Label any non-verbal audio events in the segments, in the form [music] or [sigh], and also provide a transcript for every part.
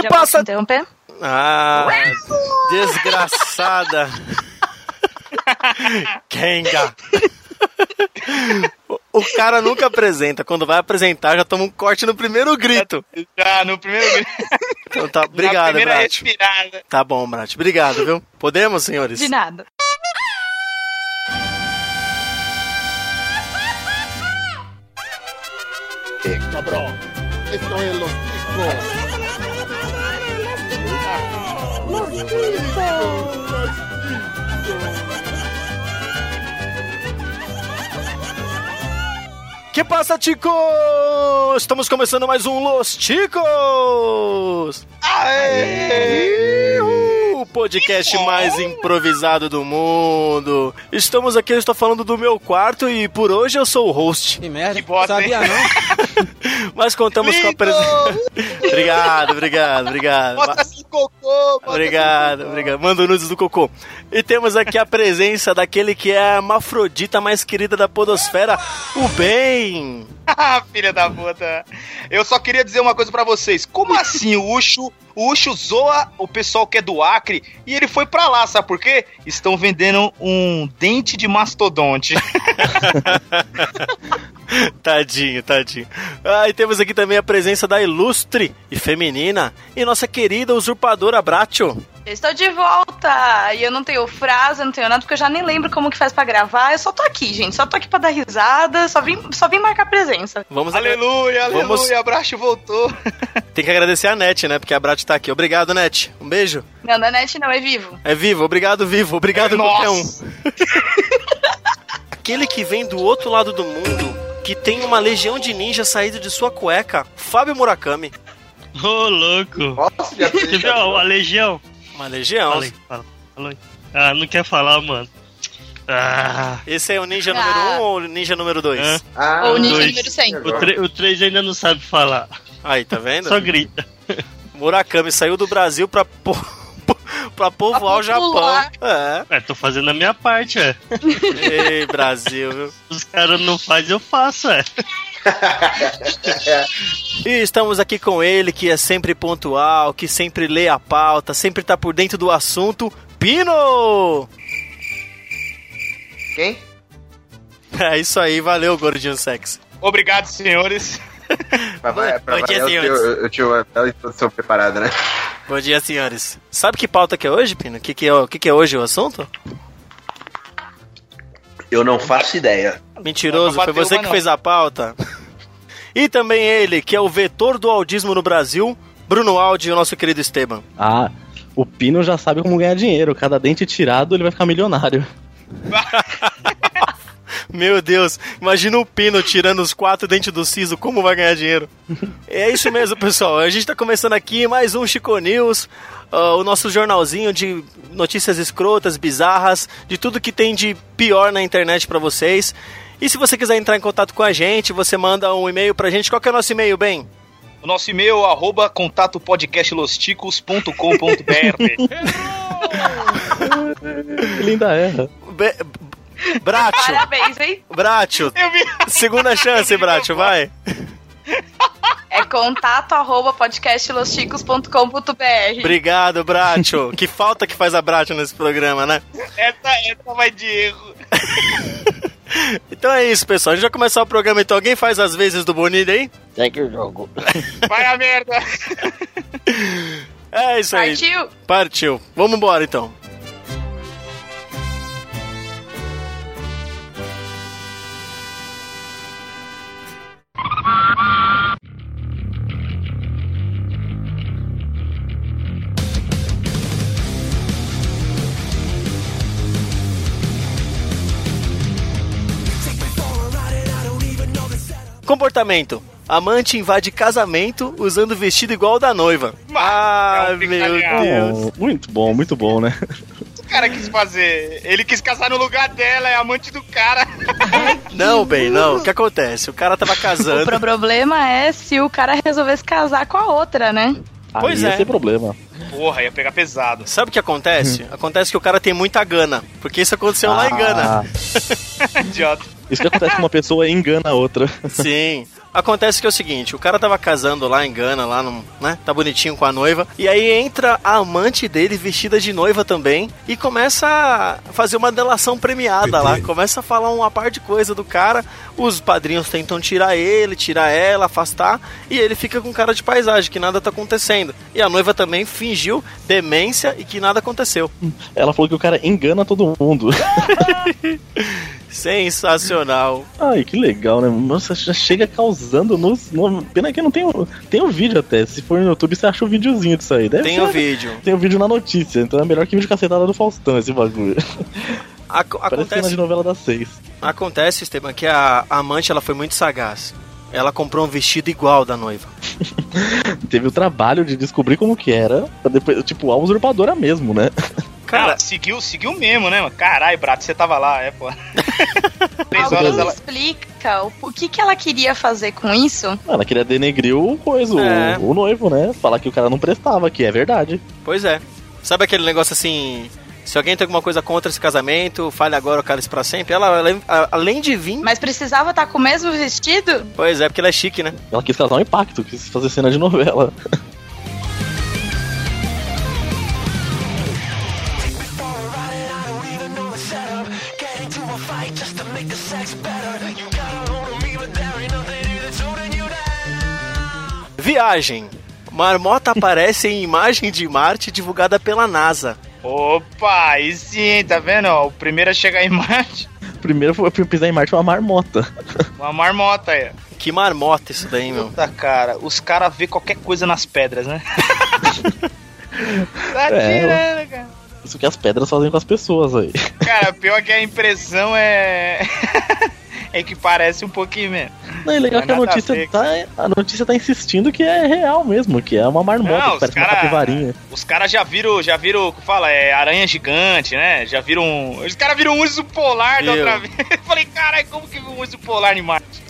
Que Já passa. posso interromper? Ah, desgraçada. [laughs] Kenga. O- cara nunca apresenta. Quando vai apresentar, já toma um corte no primeiro grito. Já no primeiro Então tá, obrigado, Brat. respirada. Tá bom, Brat. Obrigado, viu? Podemos, senhores? De nada. Cabrón. Esto es los chicos. Que passa, Ticos? Estamos começando mais um Los Ticos! O podcast mais improvisado do mundo. Estamos aqui, eu estou falando do meu quarto e por hoje eu sou o host. Que merda. Que bosta, Sabia hein? não? [laughs] Mas contamos com a presença. [laughs] obrigado, obrigado, obrigado. Bota assim cocô. bota Obrigado, obrigado. Manda o nudes do cocô. E temos aqui a presença daquele que é a hermafrodita mais querida da podosfera, o Ben. [laughs] Filha da puta. Eu só queria dizer uma coisa pra vocês. Como assim o Ucho, o Ucho zoa o pessoal que é do Acre e ele foi pra lá, sabe por quê? Estão vendendo um dente de mastodonte. [laughs] [laughs] Tadinho, tadinho. Ah, e temos aqui também a presença da ilustre e feminina e nossa querida usurpadora Bracho. Estou de volta! E eu não tenho frase, eu não tenho nada, porque eu já nem lembro como que faz pra gravar. Eu só tô aqui, gente. Só tô aqui pra dar risada, só vim, só vim marcar presença. Vamos agra- aleluia, Vamos- aleluia, Abraço voltou. [laughs] Tem que agradecer a Net, né? Porque a Bracho tá aqui. Obrigado, Net. Um beijo. Não, não é net, não, é vivo. É vivo, obrigado, vivo. Obrigado, Nossa. qualquer um. [laughs] Aquele que vem do outro lado do mundo, que tem uma legião de ninjas saído de sua cueca, Fábio Murakami. Ô, louco. Nossa, já Você viu a legião? Uma legião. Fala aí, fala. fala aí. Ah, não quer falar, mano. Ah, Esse é o ninja Ah. número 1 um ou o ninja número 2? Hã? Ah, Ou o ninja dois. número 100. o, tre- o 3 ainda não sabe falar. Aí, tá vendo? Só grita. Murakami saiu do Brasil pra. Pra povoar o Japão. É. É, tô fazendo a minha parte, é. Ei, Brasil, viu? Os caras não fazem, eu faço, é. [laughs] E estamos aqui com ele, que é sempre pontual, que sempre lê a pauta, sempre tá por dentro do assunto. Pino! Quem? É isso aí, valeu, gordinho sexy. Obrigado, senhores. [laughs] Pra, vai, pra Bom dia, senhores. eu, eu tinha uma bela introdução preparada, né? Bom dia, senhores. Sabe que pauta que é hoje, Pino? O que, que, é, que, que é hoje o assunto? Eu não faço ideia. Mentiroso, foi você uma, que não. fez a pauta. [laughs] E também ele, que é o vetor do audismo no Brasil, Bruno Aldi e o nosso querido Esteban. Ah, o Pino já sabe como ganhar dinheiro. Cada dente tirado, ele vai ficar milionário. [laughs] Meu Deus, imagina o Pino tirando os quatro dentes do siso, como vai ganhar dinheiro? É isso mesmo, pessoal. A gente tá começando aqui mais um Chico News, ah, o nosso jornalzinho de notícias escrotas, bizarras, de tudo que tem de pior na internet pra vocês. E se você quiser entrar em contato com a gente, você manda um e-mail pra gente. Qual que é o nosso e-mail, bem? O nosso e-mail é arroba contatopodcastlosticos.com.br Ele [laughs] ainda erra. Be Bracho, Parabéns, hein? Bracho, vi. segunda chance, Bracho, vai. É contato arroba podcastlosticos.com.br. Obrigado, Bracho. que falta que faz a Bracho nesse programa, né? Essa, essa vai de erro. [laughs] Então é isso, pessoal. A gente vai começar o programa, então. Alguém faz as vezes do Bonilha aí? Segue o jogo. Vai a merda. [laughs] É isso aí. Partiu? Partiu. Vamos embora, então. Comportamento. Amante invade casamento usando vestido igual ao da noiva. Ah, um meu. Deus. Oh, muito bom, muito bom, né? O cara quis fazer. Ele quis casar no lugar dela, é amante do cara. [laughs] Não, bem, não. O que acontece? O cara tava O casando. pro- problema é se o cara resolvesse casar com a outra, né? Pois Aí é. ia ter problema. Porra, ia pegar pesado. Sabe o que acontece? Acontece que o cara tem muita gana. Porque isso aconteceu lá em Gana. Ah, [laughs] [laughs] Idiota. Isso que acontece com uma pessoa e engana a outra. Sim. Acontece que é o seguinte, o cara tava casando lá em Gana, lá no, né? Tá bonitinho com a noiva. E aí entra a amante dele vestida de noiva também e começa a fazer uma delação premiada lá. Começa a falar uma par de coisa do cara. Os padrinhos tentam tirar ele, tirar ela, afastar. E ele fica com cara de paisagem, que nada tá acontecendo. E a noiva também fingiu demência e que nada aconteceu. Ela falou que o cara engana todo mundo. [laughs] Sensacional. Ai, que legal, né? Nossa, já chega causando nos. No... Pena que não tem o. Tem um vídeo até. Se for no YouTube, você acha o videozinho disso aí. Deve Tem o vídeo. Tem o vídeo na notícia, então é melhor que vídeo cacetada do Faustão esse bagulho. Ac- Parece acontece, de novela das seis. acontece, Esteban, que a a amante ela foi muito sagaz. Ela comprou um vestido igual da noiva. [laughs] Teve o trabalho de descobrir como que era. Depois, tipo, a usurpadora mesmo, né? [laughs] Cara, Cara, seguiu, seguiu mesmo, né, mano? Caralho, Brato, você tava lá, é, pô. [laughs] Três Alguém horas me ela. explica o, o que, que ela queria fazer com isso? Ela queria denegrir o coisa, o- É. o, noivo, né? Falar que o cara não prestava, que é verdade. pois é. Sabe aquele negócio assim. Se alguém tem alguma coisa contra esse casamento, fale agora ou cale pra sempre. Ela, além- a- além de vir. Mas precisava estar com o mesmo vestido? Pois é, porque ela é chique, né? Ela quis causar um impacto, quis fazer cena de novela. [laughs] Viagem. Marmota aparece em imagem de Marte divulgada pela NASA. Opa, aí sim, tá vendo? O primeiro a chegar em Marte, [laughs] Primeiro foi pisar em Marte uma marmota. [laughs] uma marmota aí. Que marmota isso daí, meu. Puta, cara, os caras vê qualquer coisa nas pedras, né? [laughs] tá É, tirando, cara. Isso que as pedras fazem com as pessoas aí. [laughs] Cara, pior que a impressão é. [laughs] é que parece um pouquinho mesmo. Não, é legal Não que a é notícia, tá, a notícia tá insistindo que é real mesmo, que é uma marmota, Não, que os parece uma cara- capivarinha. Os caras já viram, já viram, fala, é aranha gigante, né? Já viram. Os caras viram um urso polar da Viu. outra vez. [laughs] Falei, caralho, como que viu um urso polar em Marte?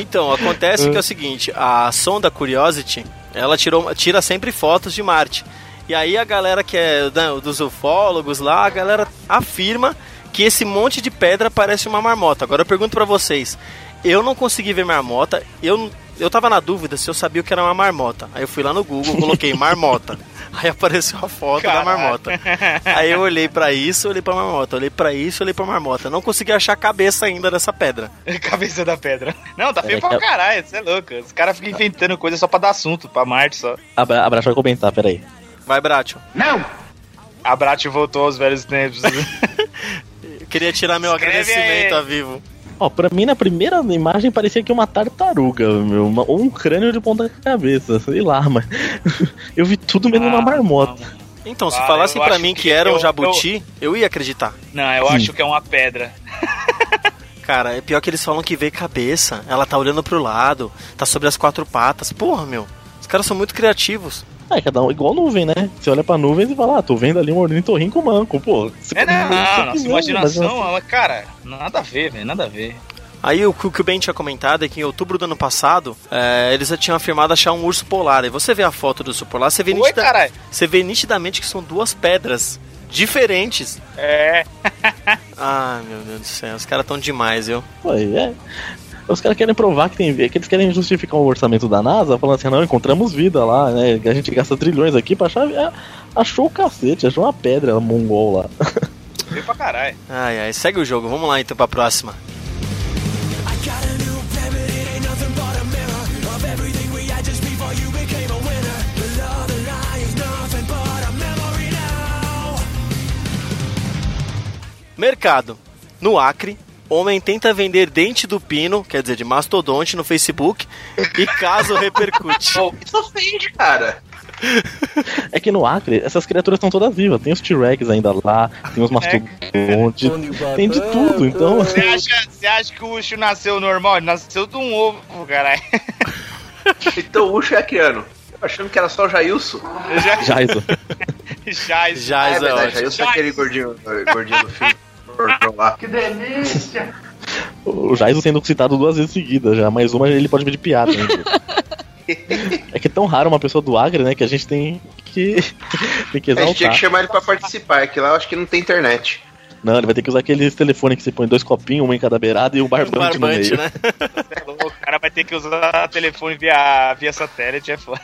Então, acontece que é o seguinte, a sonda Curiosity, ela tirou, tira sempre fotos de Marte. E aí a galera que é né, dos ufólogos lá, a galera afirma que esse monte de pedra parece uma marmota. Agora eu pergunto pra vocês, eu não consegui ver marmota, eu eu tava na dúvida se eu sabia o que era uma marmota. Aí eu fui lá no Google, coloquei [laughs] marmota. Aí apareceu a foto da Caralho. marmota. Aí eu olhei pra isso, olhei pra marmota, olhei pra isso, olhei pra marmota. Não consegui achar a cabeça ainda dessa pedra. [laughs] Cabeça da pedra. Não, tá feio É, pra que- caralho, você é louco. Os caras ficam inventando coisa só pra dar assunto, pra Marte só. Abra, Abraço vai comentar, peraí. Vai, Bratio. A Brat voltou aos velhos tempos. [laughs] Eu queria tirar meu Escreve agradecimento aí. a vivo. Ó, pra mim, na primeira imagem parecia que uma tartaruga, meu, uma- ou um crânio de ponta cabeça, sei lá, mas [laughs] eu vi tudo menos uma Ah, marmota. Então, se Ah, falassem eu pra acho mim que que era um eu- jabuti, eu... ia acreditar. Não, eu Sim. acho que é uma pedra. [laughs] Cara, é pior que eles falam que vê cabeça. Ela tá olhando pro lado, tá sobre as quatro patas. Porra, meu. Os caras são muito criativos. É, cada um, igual nuvem, né? Você olha pra nuvem e fala, ah, tô vendo ali um ornitorrinco manco, pô. Você É, não, não, nossa imaginação, mas- ela- cara, nada a ver, velho, nada a ver. Aí o que o Ben tinha comentado é que em outubro do ano passado, é, eles já tinham afirmado achar um urso polar. E você vê a foto do urso polar, você vê, Oi, nitida- caralho. você vê nitidamente que são duas pedras diferentes. É, [laughs] Ah, meu Deus do céu, os caras tão demais, viu? Pô, é. Os caras querem provar que tem vida, que eles querem justificar o orçamento da NASA, falando assim, não, encontramos vida lá, né? Que a gente gasta trilhões aqui pra achar. é, Achou o cacete, achou uma pedra mongol lá. [laughs] veio pra caralho. Ai, ai, segue o jogo. Vamos lá então pra próxima. Mercado. No Acre, homem tenta vender dente do pino, quer dizer, de mastodonte, no Facebook e caso [laughs] repercute. Pô, isso ofende, cara. É que no Acre, essas criaturas estão todas vivas. Tem os T-Rex ainda lá, tem os mastodontes, tem de tudo, então. Você acha, você acha que o Ucho nasceu normal? Ele nasceu de um ovo, caralho. [laughs] Então o Ucho é acriano. Achando que era só o Jailson. Isso. já, Já [laughs] é é verdade. Jailson é aquele gordinho, gordinho do filme. Lá. [laughs] O Jaiso sendo citado duas vezes seguidas já, mais uma ele pode vir de piada ainda. [laughs] É que é tão raro uma pessoa do Acre, né, que a gente tem que, [laughs] tem que A gente tinha exaltar. que chamar ele pra participar, é que lá eu acho que não tem internet. Não, ele vai ter que usar aqueles telefones que você põe dois copinhos, um em cada beirada e um Um barbante, no barbante, meio. né? Louco. cara vai ter que usar telefone via, via satélite, é foda.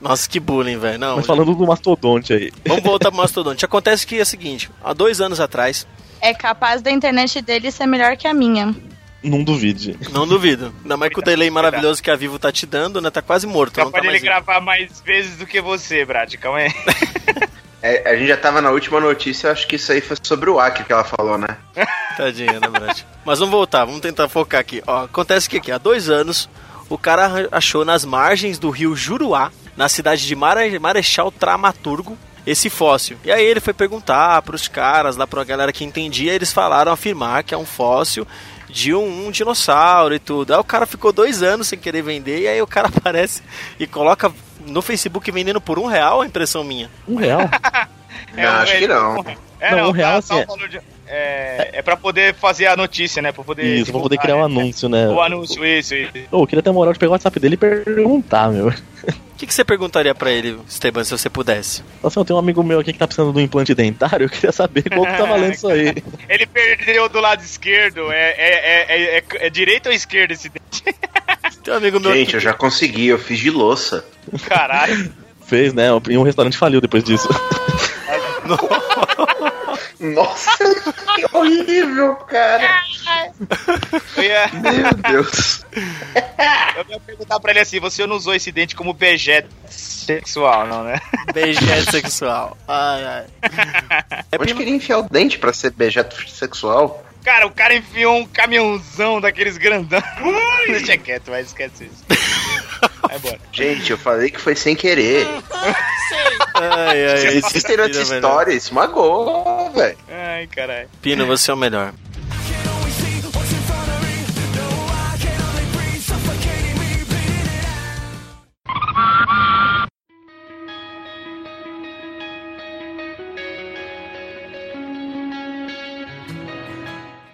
Nossa, que bullying, velho. Mas falando do mastodonte aí. vamos voltar pro Mastodonte. Acontece que é o seguinte, há dois anos atrás, É capaz da internet dele ser melhor que a minha. Não duvide. não duvido, ainda mais com o delay maravilhoso que a Vivo tá te dando, né? Tá quase morto. Não tá Capaz dele mais gravar mais vezes do que você, Brad. Calma aí. [laughs] É, a gente já tava na última notícia, eu acho que isso aí foi sobre o Acre que ela falou, né? [laughs] Tadinha, né, Brad? Mas vamos voltar, vamos tentar focar aqui. Ó, acontece que aqui, há dois anos, o cara achou nas margens do rio Juruá, na cidade de Mare- Marechal Tramaturgo, esse fóssil. E aí ele foi perguntar pros caras, lá pra galera que entendia, eles falaram afirmar que é um fóssil de um, um dinossauro e tudo. Aí o cara ficou dois anos sem querer vender, e aí o cara [laughs] aparece e coloca no Facebook vendendo por um real a impressão minha. Um real? [laughs] Não, acho que não. É, Não, um real, assim, o é- é, é pra poder fazer a notícia, né? Pra poder. Isso, pra poder criar um né? anúncio, né? O anúncio, isso, isso. Ô, eu queria ter a moral de pegar o WhatsApp dele e perguntar, meu. [laughs] O que, que você perguntaria pra ele, Esteban, se você pudesse? Assim, eu tenho um amigo meu aqui que tá precisando de um implante dentário, [laughs] eu queria saber qual que tá valendo isso aí. [laughs] Ele perdeu do lado esquerdo. É, é, é, é, é, é direita ou esquerda esse dente? [laughs] Tem um amigo meu Gente, que- eu já consegui, eu fiz de louça. Caralho. Fez, né? E um restaurante faliu depois disso. Nossa, [laughs] que horrível, cara. Ia, Meu Deus. eu ia perguntar pra ele assim: você não usou esse dente como objeto sexual, não, né? Beijete sexual. Ai, ai. É Onde queria enfiar o dente pra ser bejeto sexual? Cara, o cara enfiou um caminhãozão daqueles grandão. [laughs] Deixa quieto, vai, esquece isso. [laughs] Vai embora. Gente, eu falei que foi sem querer. [laughs] ai, ai. Se existem outras velho. histórias, isso magoou, velho. Ai, caralho. Pino, você é o melhor.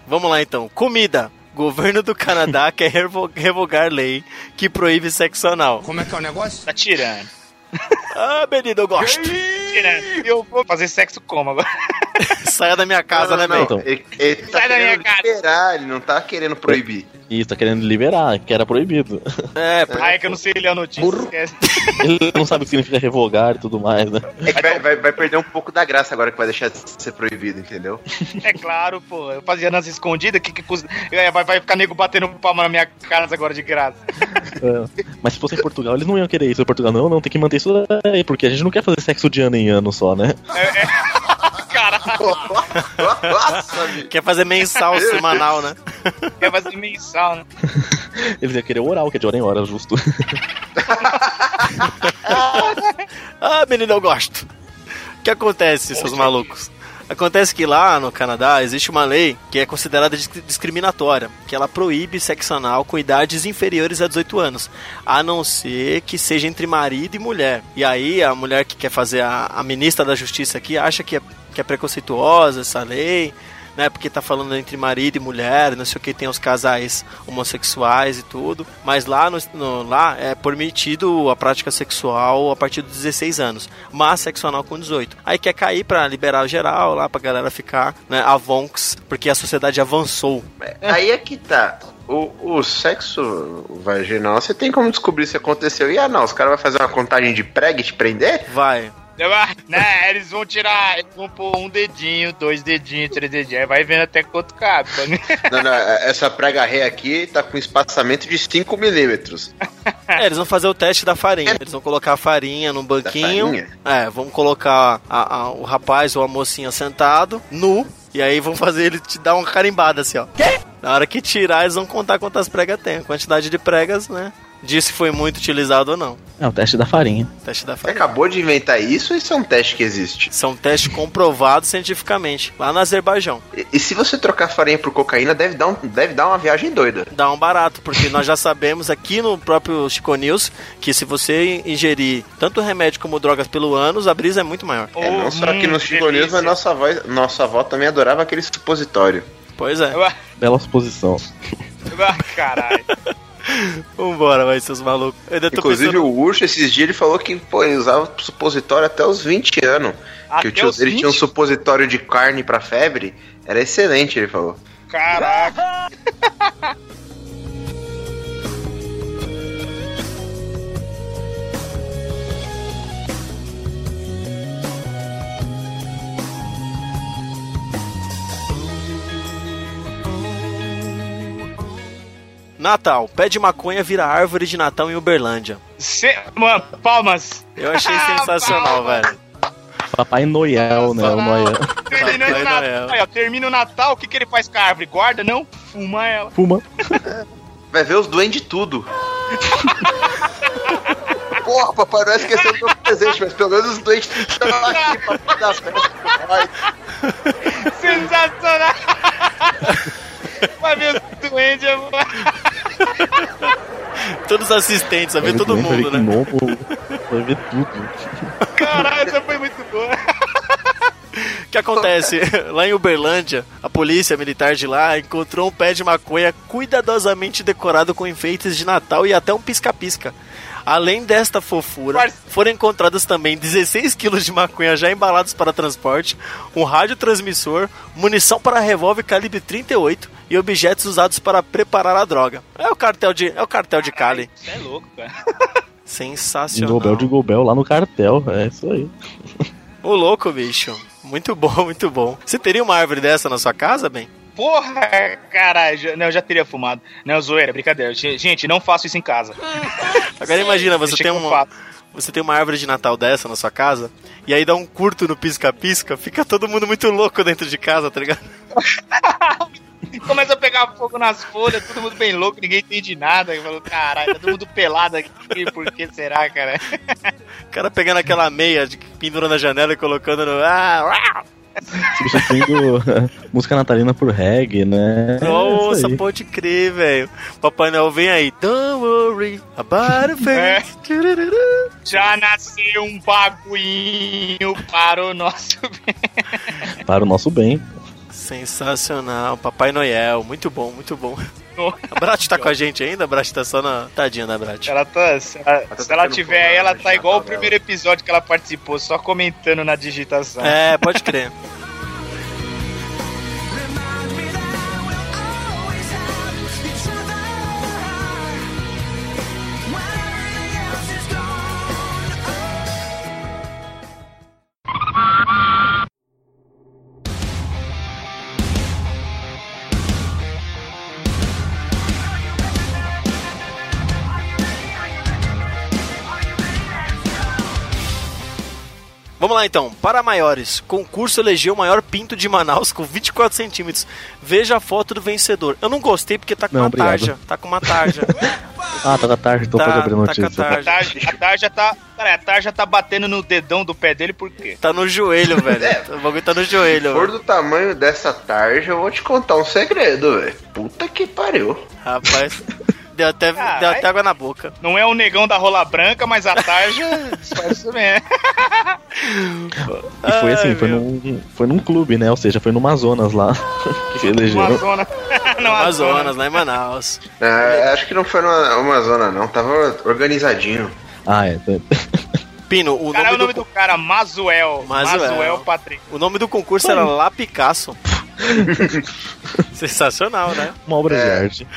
Vamos lá então. Comida. Governo do Canadá [laughs] quer revo- revogar lei que proíbe sexo anal. Como é que é o negócio? Tá tirando. [laughs] Ah, menino, eu gosto. Tirando. Eu vou fazer sexo como agora? [laughs] Saia da minha casa, né, não, meu? Então. Ele, ele tá Sai da minha liberar, ele não tá querendo proibir. Isso, tá querendo liberar, que era proibido. É, porque Ah, é que eu não sei ler a notícia. Esquece. [laughs] Ele não sabe o que significa revogar e tudo mais, né? É que vai, vai- vai perder um pouco da graça agora que vai deixar de ser proibido, entendeu? É claro, pô. Eu fazia nas escondidas, que, que custa- é, vai, vai ficar nego batendo palma na minha cara agora de graça. É. Mas se fosse em Portugal, eles não iam querer isso. Em Portugal, não, não, tem que manter isso aí, porque a gente não quer fazer sexo de ano em ano só, né? Nossa, bicho. [laughs] quer fazer mensal, semanal, né? [laughs] quer fazer mensal, né? [laughs] Eles iam querer oral, que é de hora em hora, justo. Ah, menino, eu gosto. O que acontece, seus malucos? Acontece que lá no Canadá existe uma lei que é considerada disc- discriminatória, que ela proíbe sexo anal com idades inferiores a 18 anos, a não ser que seja entre marido e mulher. E aí a mulher que quer fazer a, a ministra da Justiça aqui acha que é, que é preconceituosa essa lei, né? Porque tá falando entre marido e mulher, não sei o que, tem os casais homossexuais e tudo. Mas lá, no, no- lá é permitido a prática sexual a partir dos 16 anos, mas sexo anal com 18. Aí quer cair pra liberar geral lá, pra galera ficar, né? Avonks, porque a sociedade avançou. Aí é que tá. O, o sexo vaginal, você tem como descobrir se aconteceu. E ah, não, os caras vão fazer uma contagem de prega e te prender? Vai. Né, eles vão tirar, eles vão pôr um dedinho, dois dedinhos, três dedinhos, aí vai vendo até quanto cabe. tá Não, não, essa prega ré aqui tá com espaçamento de 5 milímetros. [laughs] É, eles vão fazer o teste da farinha. Eles vão colocar a farinha num banquinho. farinha? É, vão colocar a- a- o rapaz ou a mocinha sentado, nu, e aí vão fazer ele te dar uma carimbada assim, ó. Quê? Na hora que tirar, eles vão contar quantas pregas tem. A quantidade de pregas, né? Diz se foi muito utilizado ou não. É o teste da farinha. Teste da Você farinha. acabou de inventar isso ou isso é um teste que existe? São testes comprovados cientificamente, lá no Azerbaijão. E, e se você trocar farinha por cocaína, deve dar, um, deve dar uma viagem doida. Dá um barato, porque nós já sabemos aqui no próprio Chico News que se você ingerir tanto remédio como drogas pelo ânus, a brisa é muito maior. É, não só aqui hum, no chigonismo, mas nossa, voz, nossa avó também adorava aquele supositório. Pois é. Ah, Bela suposição. ah, caralho. Vambora, vai, seus malucos. Eu ainda tô Inclusive pensando... o Urso, esses dias, ele falou que pô, ele usava supositório até os 20 anos. Até que o tio dele tinha um 20? supositório de carne pra febre. Era excelente, ele falou. Caraca. [laughs] Natal. Pé de maconha vira árvore de Natal em Uberlândia. Se... Mano, palmas. Eu achei [laughs] sensacional, Palmas. velho. Papai Noel, né? O Noel. Termina o Papai Natal, Noel. Termina o Natal, o que, que ele faz com a árvore? Guarda? Não? Fuma ela. Fuma. Vai ver os duendes tudo. [laughs] Porra, Papai Noel esqueceu do meu presente, mas pelo menos os duendes estão aqui pra dar festa. Sensacional! Vai ver os duendes, amor. Todos os assistentes, vai ver todo mundo, que né? novo, Vai ver tudo. Caralho, essa foi muito boa. O que acontece? Lá em Uberlândia, a polícia militar de lá encontrou um pé de maconha cuidadosamente decorado com enfeites de Natal e até um pisca-pisca. Além desta fofura, foram encontrados também 16 quilos de maconha já embalados para transporte, um radiotransmissor, munição para revólver calibre 38 e objetos usados para preparar a droga. É o cartel de, é o cartel de Cali. Você é louco, cara. [laughs] Sensacional. Gobel de Gobel lá no cartel. É isso aí. Ô louco, bicho. Muito bom, muito bom. Você teria uma árvore dessa na sua casa, bem? Porra, caralho. já- Não, eu já teria fumado. Não, zoeira, brincadeira. Gente, não faço isso em casa. Agora imagina, você tem faço. você tem uma árvore de Natal dessa na sua casa, e aí dá um curto no pisca-pisca, fica todo mundo muito louco dentro de casa, tá ligado? [laughs] Começa a pegar fogo nas folhas, todo mundo bem louco, ninguém entende nada. Caralho, tá todo mundo pelado aqui. Por que será, cara? O cara pegando aquela meia, de, pendurando na janela e colocando no. Ah, uau! Substituindo [laughs] música natalina por reggae, né? É Nossa, aí. pode crer, velho. Papai Noel vem aí. Don't worry about a É. Já nasceu um bagulhinho para o nosso bem. Para o nosso bem. Sensacional, Papai Noel, muito bom, muito bom. A Brat tá com a gente ainda? A Brat tá só na. Tadinha da Brat. Ela tá. Se ela, tá se ela tiver aí, ela na tá igual o primeiro episódio que ela participou, só comentando na digitação. É, pode crer. Vamos lá então, para maiores, concurso elegeu o maior pinto de Manaus com 24 centímetros. Veja a foto do vencedor. Eu não gostei porque tá com Não, uma obrigado. tarja. Tá com uma tarja. [laughs] Ah, tá da tarde, então Tá- pode abrir a tá com a notícia. tarde. A Tarja, a Tarja tá. Cara, a Tarja tá batendo no dedão do pé dele por quê? tá no joelho, [laughs] velho. É. O bagulho tá no joelho. Se for velho. do tamanho dessa tarja, eu vou te contar um segredo, velho. Puta que pariu. Rapaz, [laughs] deu até, deu até água na boca. Não é o negão da rola branca, mas a Tarja [laughs] faz isso mesmo. E foi assim, Ai, foi meu. num, foi num clube, né? Ou seja, foi no Amazonas lá. [laughs] que elegeram. [laughs] Amazonas. Não, Amazonas, lá em Manaus. É, acho que não foi numa uma zona, não. Tava organizadinho. Ah, é. Pino, o Cara, é nome, o nome do, do cara, Mazuel. Mazuel. Mazuel Patrick. o nome do concurso era Lá Picasso. [laughs] Sensacional, né? Uma obra de É. arte.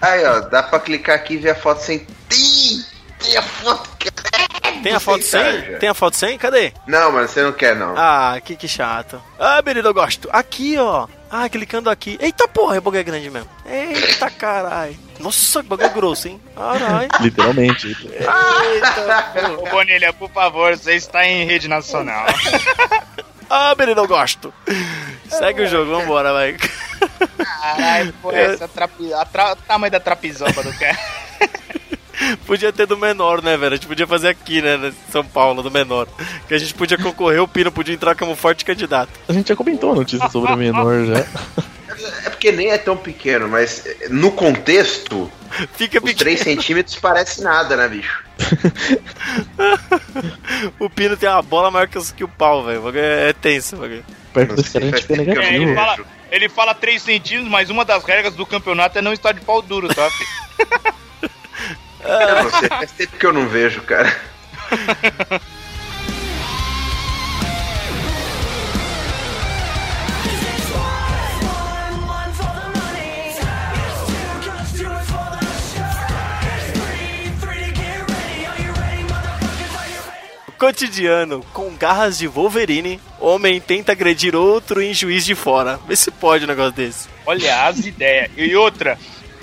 Aí, ó, dá pra clicar aqui e ver a foto sem. Tem, tem a foto Tem a foto sem? tarja. Tem a foto sem? Cadê? Não, mas você não quer, não. Ah, que, que chato. Ah, menino, eu gosto. Aqui, ó. Ah, clicando aqui. Eita porra, o bagulho é grande mesmo. Eita caralho. Nossa, que bagulho grosso, hein? Caralho. Literalmente. [laughs] Ô, Bonilha, por favor, você está em rede nacional. [laughs] Ah, menino, eu gosto. Segue o jogo, vambora, vai. Caralho, pô, essa trapi... a tra... o tamanho da trapizoba do cara. [laughs] Podia ter do menor, né, velho? A gente podia fazer aqui, né, em São Paulo, do menor. Que a gente podia concorrer, o Pino podia entrar como forte candidato. A gente já comentou a notícia sobre o menor já. [laughs] É porque nem é tão pequeno, mas eh, no contexto, Fica os pequeno. 3 centímetros parece nada, né, bicho? [laughs] O Pino tem uma bola maior que o- que o pau, velho. Bagulho É tenso, o bagulho. Perto fica que eu É, ele fala, ele fala 3 centímetros, mas uma das regras do campeonato é não estar de pau duro, tá? não sei, [laughs] faz tempo que eu não vejo, cara. [laughs] Cotidiano, com garras de Wolverine, homem tenta agredir outro em juiz de fora. Vê se pode um negócio desse. Olha as ideias. E outra,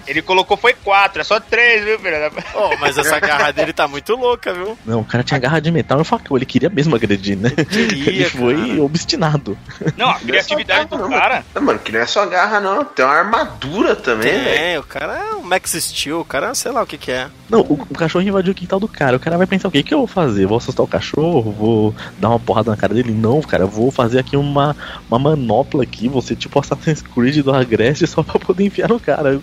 Ele colocou foi quatro, é só três, viu, filho? Oh, mas essa garra dele tá muito louca, viu? Não, o cara tinha garra de metal e facão. Ele queria mesmo agredir, né? queria, [laughs] ele foi cara. obstinado. Não, a criatividade do cara. Não, mano, que não é só garra, não. Tem uma armadura também. Tem, o cara é um Max Steel, o cara sei lá o que que é. Não, o, o cachorro invadiu o quintal do cara. O cara vai pensar o quê? O que eu vou fazer? Vou assustar o cachorro? Vou dar uma porrada na cara dele? Não, cara, eu vou fazer aqui uma, uma manopla aqui. Você tipo Assassin's Creed do Agreste só pra poder enfiar no cara.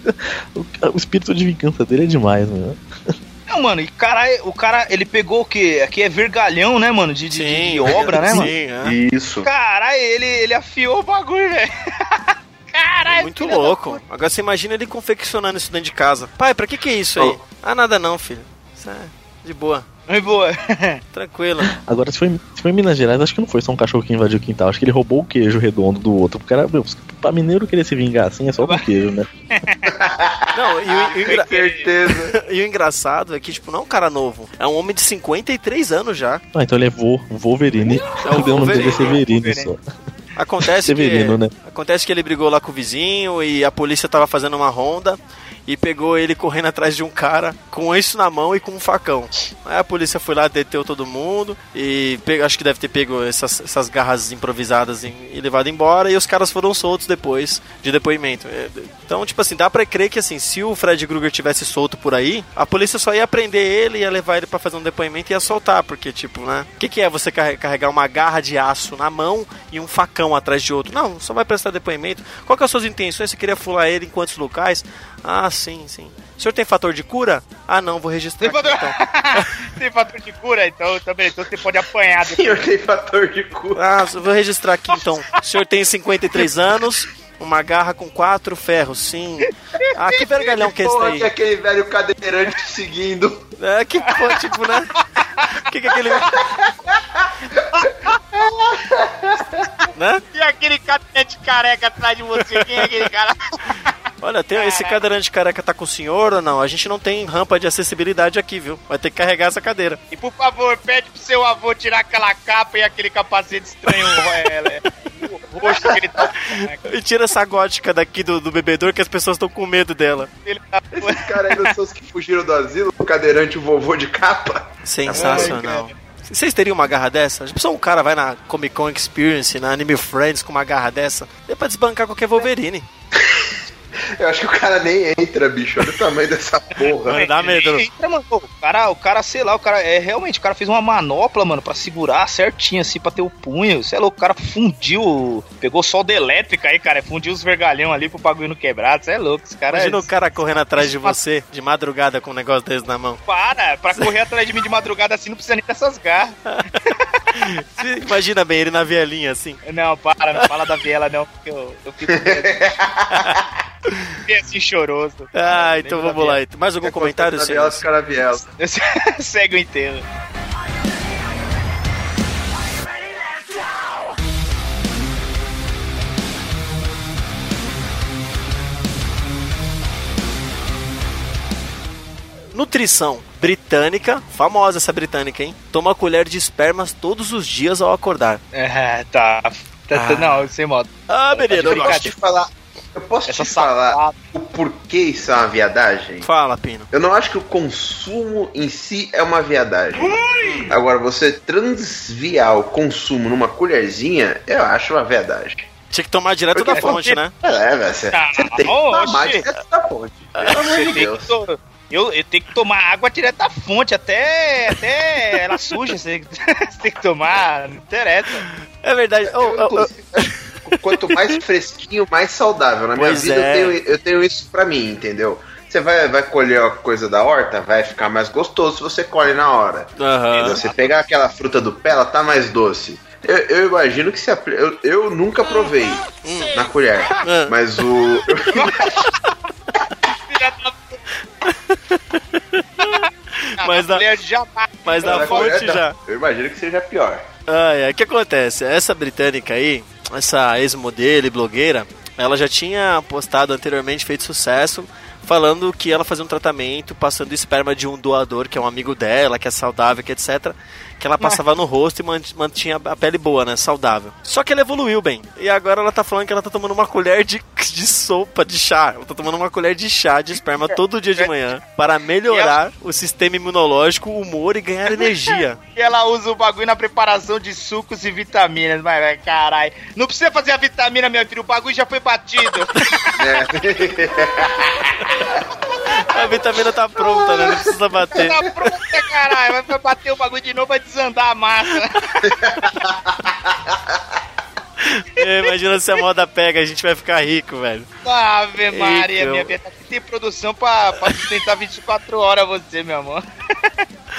O, o espírito de vingança dele é demais, mano. Não, mano, e cara, o cara, ele pegou o quê? Aqui é vergalhão, né, mano? De, de, de obra, né, sim, mano? é. Isso. Caralho, ele, ele afiou o bagulho, velho. [laughs] Caralho, Muito filha da louco. Agora você imagina ele confeccionando isso dentro de casa. Pai, pra que que é isso aí? Oh. Ah, nada não, filho. Isso é de boa. Foi boa. Tranquilo. [laughs] Agora, se foi, se foi em Minas Gerais, acho que não foi só um cachorro que invadiu o quintal. Acho que ele roubou o queijo redondo do outro. O cara, meu, pra mineiro querer se vingar assim é só com [laughs] queijo, né? Não, e o, e o engra- Com certeza. [laughs] e o engraçado é que, tipo, não é um cara novo. É um homem de 53 anos já. Ah, então ele é Vo, Wolverine. É o o nome dele é Wolverine. Severino só. Acontece Severino, que, né? Acontece que ele brigou lá com o vizinho e a polícia tava fazendo uma ronda e pegou ele correndo atrás de um cara com isso na mão e com um facão. Aí a polícia foi lá, deteu todo mundo e pe- acho que deve ter pego essas, essas garras improvisadas e, levado embora e os caras foram soltos depois de depoimento. É, Então, tipo assim, dá pra crer que assim, se o Fred Krueger tivesse solto por aí, a polícia só ia prender ele, ia levar ele pra fazer um depoimento e ia soltar, porque tipo, né? O que, que é você carre- carregar uma garra de aço na mão e um facão atrás de outro? Não, só vai prestar depoimento. Qual que são as suas intenções? Você queria fular ele em quantos locais? Ah, sim, sim. O senhor tem fator de cura? Ah, não, vou registrar Tem aqui, fator, então. [laughs] tem fator de cura, então também. Então você pode apanhar depois. [laughs] Senhor tem fator de cu. Ah, vou registrar aqui então. O senhor tem 53 anos, uma garra com quatro ferros, sim. Ah, que vergalhão que é esse Porra, daí? que aquele velho cadeirante te seguindo. É, que pô, tipo, né? Que que é aquele. [laughs] né? E aquele cadeirante careca atrás de você, quem é aquele cara? Olha, tem, esse cadeirante careca tá com o senhor ou não? A gente não tem rampa de acessibilidade aqui, viu? Vai ter que carregar essa cadeira. E por favor, pede pro seu avô tirar aquela capa e aquele capacete estranho é, é, o roxo que ele tá usando. E tira essa gótica daqui do, do bebedor que as pessoas estão com medo dela. Ele tá Esses caras aí não são os que fugiram do asilo, o cadeirante, o vovô de capa. Sensacional. Vocês teriam uma garra dessa? Já pensou um cara vai na Comic Con Experience, na Anime Friends com uma garra dessa? Dá pra desbancar qualquer Wolverine. Eu acho que o cara nem entra, bicho. Olha o tamanho dessa porra. Mano, dá medo. Entra, mano. O cara, o cara, sei lá, o cara é realmente, o cara fez uma manopla, mano, pra segurar certinho assim, pra ter o punho. Sei lá, o cara fundiu, pegou solda elétrica aí, cara, fundiu os vergalhão ali pro bagulho não quebrar. Você é louco, esse cara Imagina é... o cara correndo atrás de você de madrugada com um negócio desse na mão. Para, pra correr atrás de mim de madrugada assim, não precisa nem dessas garras. [laughs] Imagina bem ele na vielinha assim. Não, para, não fala da viela não, porque eu, eu fico [laughs] Fiquei assim choroso. Ah, então vamos lá. Mais algum comentário, Caraviela, senhores? Caraviela. viela. [laughs] Segue o inteiro. Nutrição britânica, famosa essa britânica, hein? Toma colher de espermas todos os dias ao acordar. É, [laughs] tá. tá, tá Ah. não, sem moto. Ah, menino, eu Eu gosto. te falar. Eu posso Essa te falar safada. o porquê isso é uma viadagem? Fala, Pino. Eu não acho que o consumo em si é uma viadagem. Agora, você transviar o consumo numa colherzinha, eu acho uma viadagem. Tinha que tomar direto da fonte, né? É, velho, você Ah, você tem que tomar oxe. direto da fonte. Pelo amor de Deus. que eu, eu tenho que tomar água direto da fonte, até, até ela suja. Você, [laughs] você tem que tomar, não interessa. É verdade. Oh, oh, oh. Quanto mais fresquinho, mais saudável. Na minha Pois vida é. eu, tenho, eu tenho isso pra mim, entendeu? Você vai, vai colher a coisa da horta, vai ficar mais gostoso se você colhe na hora. Aham. Você pegar aquela fruta do pé, ela tá mais doce. Eu, eu imagino que se apli- eu, eu nunca provei na colher, Ah. mas o Mas na-. Mas na na fonte colher, tá- já. Eu imagino que seja pior. Ai, ai, o que acontece? Essa britânica aí, essa ex-modelo e blogueira, ela já tinha postado anteriormente, feito sucesso falando que ela fazia um tratamento passando esperma de um doador, que é um amigo dela, que é saudável, que etc. Que ela passava no rosto e mant- mantinha a pele boa, né? Saudável. Só que ela evoluiu bem. E agora ela tá falando que ela tá tomando uma colher de, de sopa, de chá. Ela tá tomando uma colher de chá de esperma todo dia de manhã para melhorar o sistema imunológico, o humor e ganhar energia. E ela usa o bagulho na preparação de sucos e vitaminas. Mas, mas, caralho. Não precisa fazer a vitamina, meu filho. O bagulho já foi batido. [laughs] [laughs] [laughs] [laughs] A vitamina tá pronta, né? Não precisa bater. tá pronta, caralho. Vai bater o bagulho de novo, vai desandar a massa. [laughs] É, Imagina se a moda pega, a gente vai ficar rico, velho. Ave Maria, minha aqui tem produção pra, pra sustentar 24 horas você, meu amor.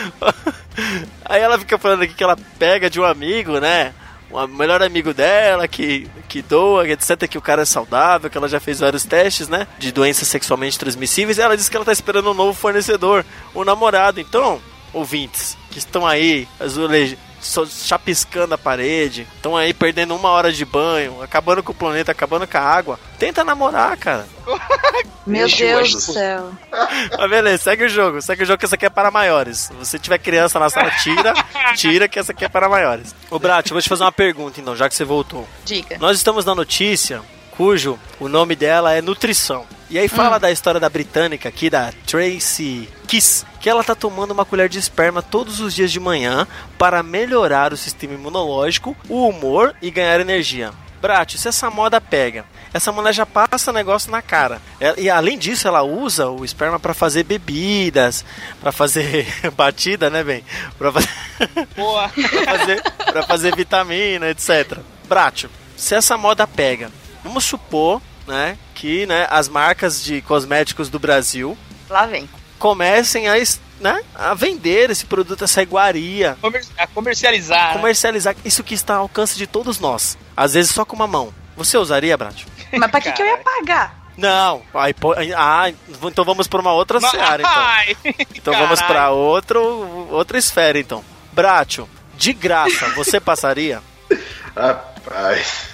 [laughs] Aí ela fica falando aqui que ela pega de um amigo, né? O melhor amigo dela, que, que doa, etc. Que o cara é saudável, que ela já fez vários testes, né? De doenças sexualmente transmissíveis. E ela disse que ela tá esperando um novo fornecedor, um namorado. Então, ouvintes que estão aí, azulejos, só chapiscando a parede, estão aí perdendo uma hora de banho, acabando com o planeta, acabando com a água. Tenta namorar, cara. [laughs] Meu Ixi, Deus do céu. [laughs] Mas beleza, segue o jogo. Segue o jogo que essa aqui é para maiores. Se você tiver criança na sala, tira, [laughs] tira que essa aqui é para maiores. Ô, Brat, eu vou te fazer uma pergunta então, já que você voltou. Diga. Nós estamos na notícia cujo o nome dela é Nutrição. E aí fala da história da britânica aqui, da Tracy Kiss, que ela tá tomando uma colher de esperma todos os dias de manhã para melhorar o sistema imunológico, o humor e ganhar energia. Brat, se essa moda pega, essa mulher já passa negócio na cara. É- E além disso, ela usa o esperma para fazer bebidas, para fazer [laughs] batida, né, bem? Para fazer [laughs] Boa. pra fazer, pra fazer vitamina, etc. Bratio, se essa moda pega, vamos supor, né, que né, as marcas de cosméticos do Brasil Lá vem. comecem a, né, a vender esse produto, essa iguaria, Comer- a comercializar. né? comercializar isso que está ao alcance de todos nós. Às vezes só com uma mão. Você usaria, Bratio? Mas pra que, que eu ia pagar? Não. Aí, pô- ah, então vamos para uma outra Mas- seara, então. Ai, [laughs] Então vamos para outro, outra esfera, então. Bratio, de graça, você passaria? [laughs] Rapaz.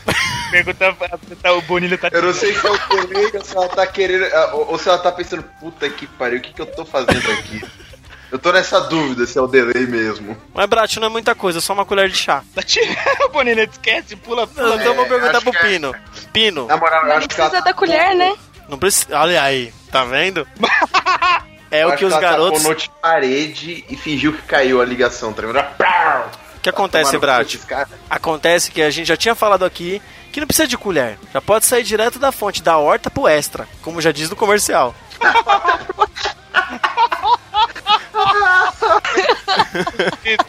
Pergunta, tá, o Bonilho tá Eu não sei se é o ou se ela tá querendo. ah, Ou, ou se ela tá pensando, puta que pariu, o que, que eu tô fazendo aqui? Eu tô nessa dúvida se é o delay mesmo. Mas, Bratio, não é muita coisa, é só uma colher de chá. o [laughs] Bonilho esquece, pula, pula. Então eu vou perguntar pro que é- Pino. Pino, Na moral, eu Mas acho não que ela precisa tá da colher, né? não precisa. Olha aí, tá vendo? [laughs] É Eu o acho que os ela garotos. no parede e fingiu que caiu a ligação, tá ligado? Que acontece, caras. Acontece que a gente já tinha falado aqui que não precisa de colher. Já pode sair direto da fonte, da horta pro extra, como já diz no comercial. [laughs]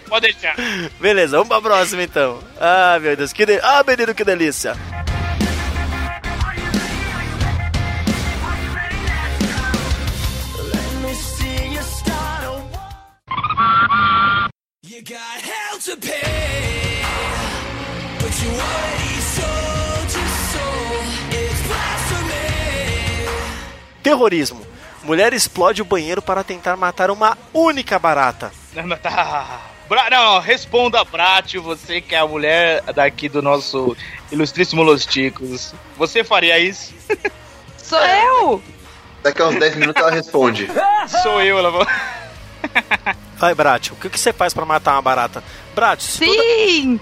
Pode deixar. Beleza, vamos pra próxima então. Ah, meu Deus, que de... Ah, menino, que delícia. You got hell to pay, but you already sold your soul. It's blasphemy. Terrorismo. Mulher explode o banheiro para tentar matar uma única barata. Não, [laughs] tá. Bra não, responda, Bratio, você que é a mulher daqui do nosso ilustríssimo Los Ticos. Você faria isso? [laughs] Sou eu! Daqui a uns 10 minutos ela responde. [laughs] Sou eu, ela falou. Vai, Bratio, o que, que você faz para matar uma barata? Bratio, se toda- Sim!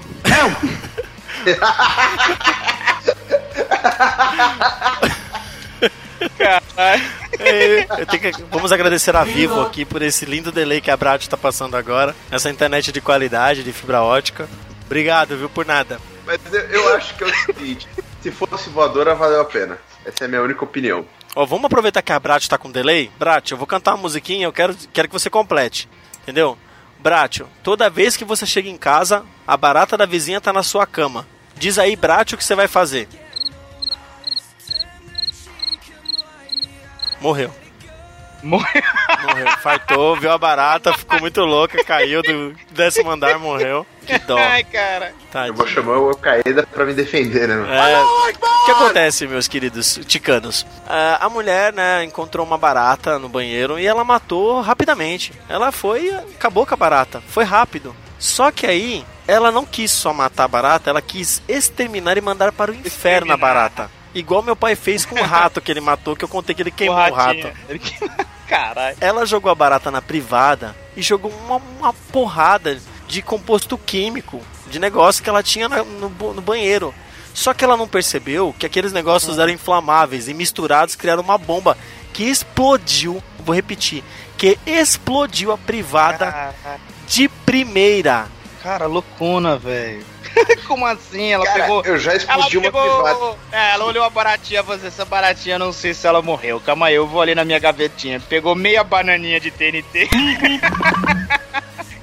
Caralho. É, que- Vamos agradecer a Vivo aqui por esse lindo delay que a Bratio está passando agora. Essa internet de qualidade, de fibra ótica. Obrigado, viu, por nada. Mas eu, eu acho que é o seguinte: se fosse voadora, valeu a pena. Essa é a minha única opinião. Ó, vamos aproveitar que a Bratio tá com delay? Bratio, eu vou cantar uma musiquinha, eu quero, quero que você complete. Entendeu? Bratio, toda vez que você chega em casa, a barata da vizinha tá na sua cama. Diz aí, Bratio, o que você vai fazer. Morreu. Morreu. Morreu. Fartou, viu a barata, ficou muito louca, caiu do décimo andar, morreu. Que dó. [laughs] Ai, cara. Tadinho. Eu vou chamar o Al-Qaeda pra me defender, né? mano? É, o que acontece, meus queridos ticanos? Ah, a mulher, né, encontrou uma barata no banheiro e ela matou rapidamente. Ela foi e acabou com a barata. Foi rápido. Só que aí, ela não quis só matar a barata, ela quis exterminar e mandar para o inferno a Exterminar. barata. Igual meu pai fez com o rato que ele matou, que eu contei que ele queimou o ratinho. rato. [laughs] Caralho. Ela jogou a barata na privada e jogou uma, uma porrada de composto químico, de negócio que ela tinha na- no, no banheiro. Só que ela não percebeu que aqueles negócios eram inflamáveis e misturados criaram uma bomba que explodiu. Vou repetir: que explodiu a privada Cara, de primeira. cara loucona, velho. [laughs] Como assim? Ela Cara, pegou. eu já Ela explodi uma pegou. privada. É, ela olhou a baratinha e falou assim: essa baratinha, não sei se ela morreu. Calma aí, eu vou ali na minha gavetinha. Pegou meia bananinha de TNT. [laughs]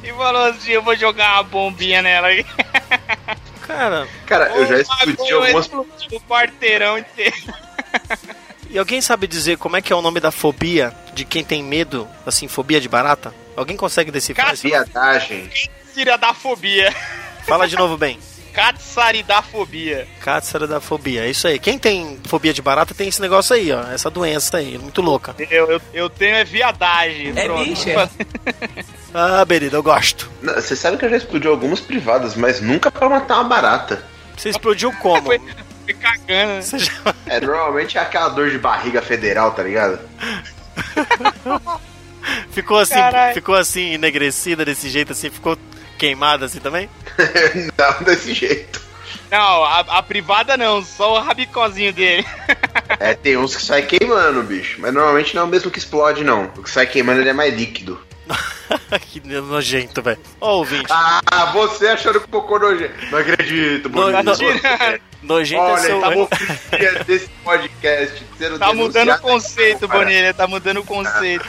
e falou assim: eu vou jogar uma bombinha nela aí. [laughs] Cara, Cara, eu já O explodi algumas. explodiu o quarteirão inteiro. [laughs] e alguém sabe dizer como é que é o nome da fobia de quem tem medo, assim, fobia de barata? Alguém consegue decifrar isso? Viadagem. Tiradafobia. Fala de novo bem. [laughs] Catsaridafobia. Catsaridafobia, é isso aí. Quem tem fobia de barata tem esse negócio aí, ó. Essa doença aí, muito louca. Eu, eu, eu tenho é viadagem. É pronto. Ah, Berida, eu gosto. Não, Você sabe que eu já explodi algumas privadas, mas nunca pra matar uma barata. Você explodiu como? Foi- cagando. né? Você já... [laughs] É, normalmente é aquela dor de barriga federal, tá ligado? [laughs] ficou assim, Caralho. ficou assim enegrecida desse jeito assim, ficou queimada assim também? [laughs] Não, desse jeito. Não, a, a privada não, só o rabicozinho dele. É, tem uns que sai queimando, bicho. Mas normalmente não é o mesmo que explode, não. O que sai queimando ele é mais líquido. [laughs] que nojento, velho. Ó, ouvinte. Ah, você achando que cocô nojento. Não acredito, No- [laughs] Nojento é Olha, seu. tá desse podcast. sendo Tá mudando o conceito, Bonilha, tá mudando o conceito.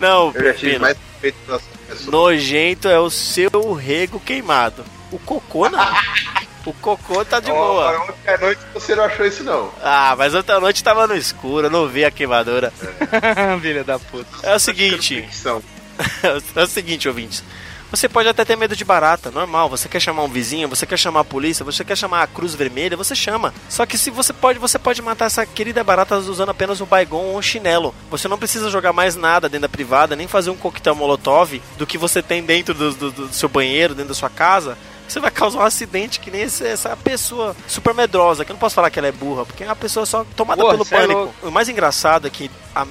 Não, Eu mais respeito pela. Nojento é o seu rego queimado. O cocô não. O cocô tá de Ó, boa. ontem à noite você não achou isso, não. Ah, mas outra noite tava no escuro, eu não vi a queimadura. [laughs] Filha da puta. É o seguinte. [laughs] é o seguinte, ouvintes. Você pode até ter medo de barata, normal. Você quer chamar um vizinho, você quer chamar a polícia, você quer chamar a Cruz Vermelha, você chama. Só que se você pode, você pode matar essa querida barata usando apenas um baigon ou um chinelo. Você não precisa jogar mais nada dentro da privada, nem fazer um coquetel molotov do que você tem dentro do, do- do seu banheiro, dentro da sua casa. Você vai causar um acidente que nem esse- essa pessoa super medrosa, que eu não posso falar que ela é burra, porque é uma pessoa só tomada Porra, pelo é pânico. louco. o mais engraçado é que, a-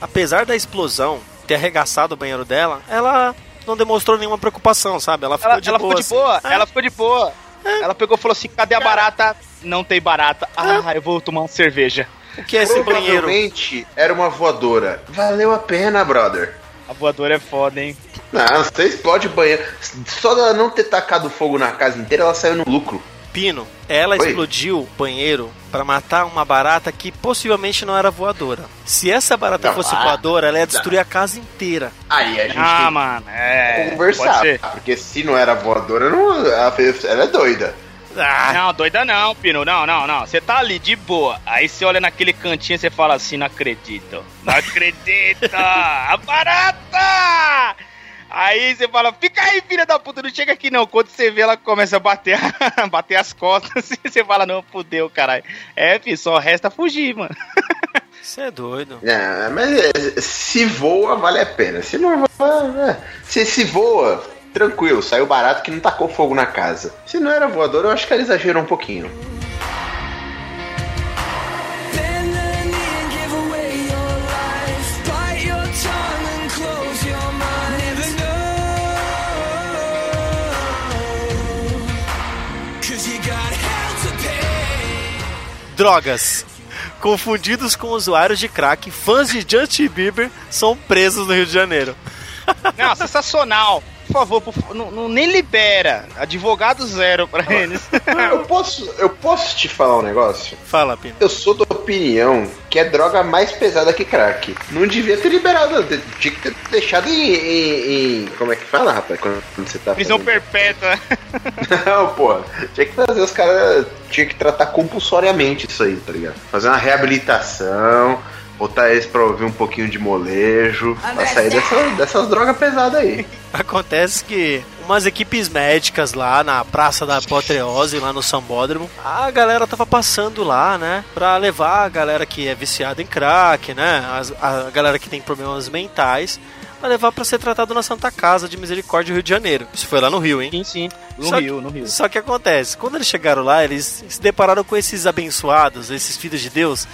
apesar da explosão ter arregaçado o banheiro dela, ela não demonstrou nenhuma preocupação, sabe? Ela ficou Ela, de ela boa. ficou de boa, assim. É, ela ficou de boa. Ela pegou e falou assim: cadê a barata? Não tem barata. Ah, eu vou tomar uma cerveja. O que é esse banheiro? Provavelmente era uma voadora. Valeu a pena, brother. A voadora é foda, hein? Não, você explode o banheiro. Só dela não ter tacado fogo na casa inteira, ela saiu no lucro. Pino, ela Oi? explodiu o banheiro pra matar uma barata que possivelmente não era voadora. Se essa barata Não, fosse ah, voadora, ela ia destruir a casa inteira. Aí a gente Ah, tem mano, é. Pode conversar. ser. Porque se não era voadora, não, ela, ela é doida. Ah, Não, doida não, Pino. Não, não, não. Você tá ali de boa. Aí você olha naquele cantinho e você fala assim: não acredito. Não acredito! [laughs] a barata! Aí você fala, fica aí, filha da puta, não chega aqui não. Quando você vê, ela começa a bater, [laughs] bater as costas. E [laughs] você fala, não, fudeu, caralho. É, filho, só resta fugir, mano. [laughs] você é doido. É, mas é, se voa, vale a pena. Se não voa, é. se se voa, tranquilo, saiu barato que não tacou fogo na casa. Se não era voador, eu acho que ela exagerou um pouquinho. Drogas. Confundidos com usuários de crack, fãs de Justin Bieber são presos no Rio de Janeiro. Não, sensacional. Por favor, por não, não- nem libera. Advogado zero pra eles. Eu posso, eu posso te falar um negócio? Fala, Pino. Eu sou da opinião que é droga mais pesada que crack. Não devia ter liberado, tinha que ter deixado em, em- em- Como é que fala, rapaz? Quando você tá Prisão fazendo- perpétua. [laughs] Não, pô. Tinha que fazer os caras. Tinha que tratar compulsoriamente isso aí, tá ligado? Fazer uma reabilitação, botar eles pra ouvir um pouquinho de molejo, pra sair dessa- dessas drogas pesadas aí. [laughs] Acontece que umas equipes médicas lá na Praça da Apoteose, lá no Sambódromo, a galera tava passando lá, né? Pra levar a galera que é viciada em crack, né? as- a galera que tem problemas mentais. pra levar pra ser tratado na Santa Casa de Misericórdia do Rio de Janeiro. Isso foi lá no Rio, hein? Sim, sim. No Só Rio, no Rio. Só que acontece, quando eles chegaram lá, eles se depararam com esses abençoados, esses filhos de Deus,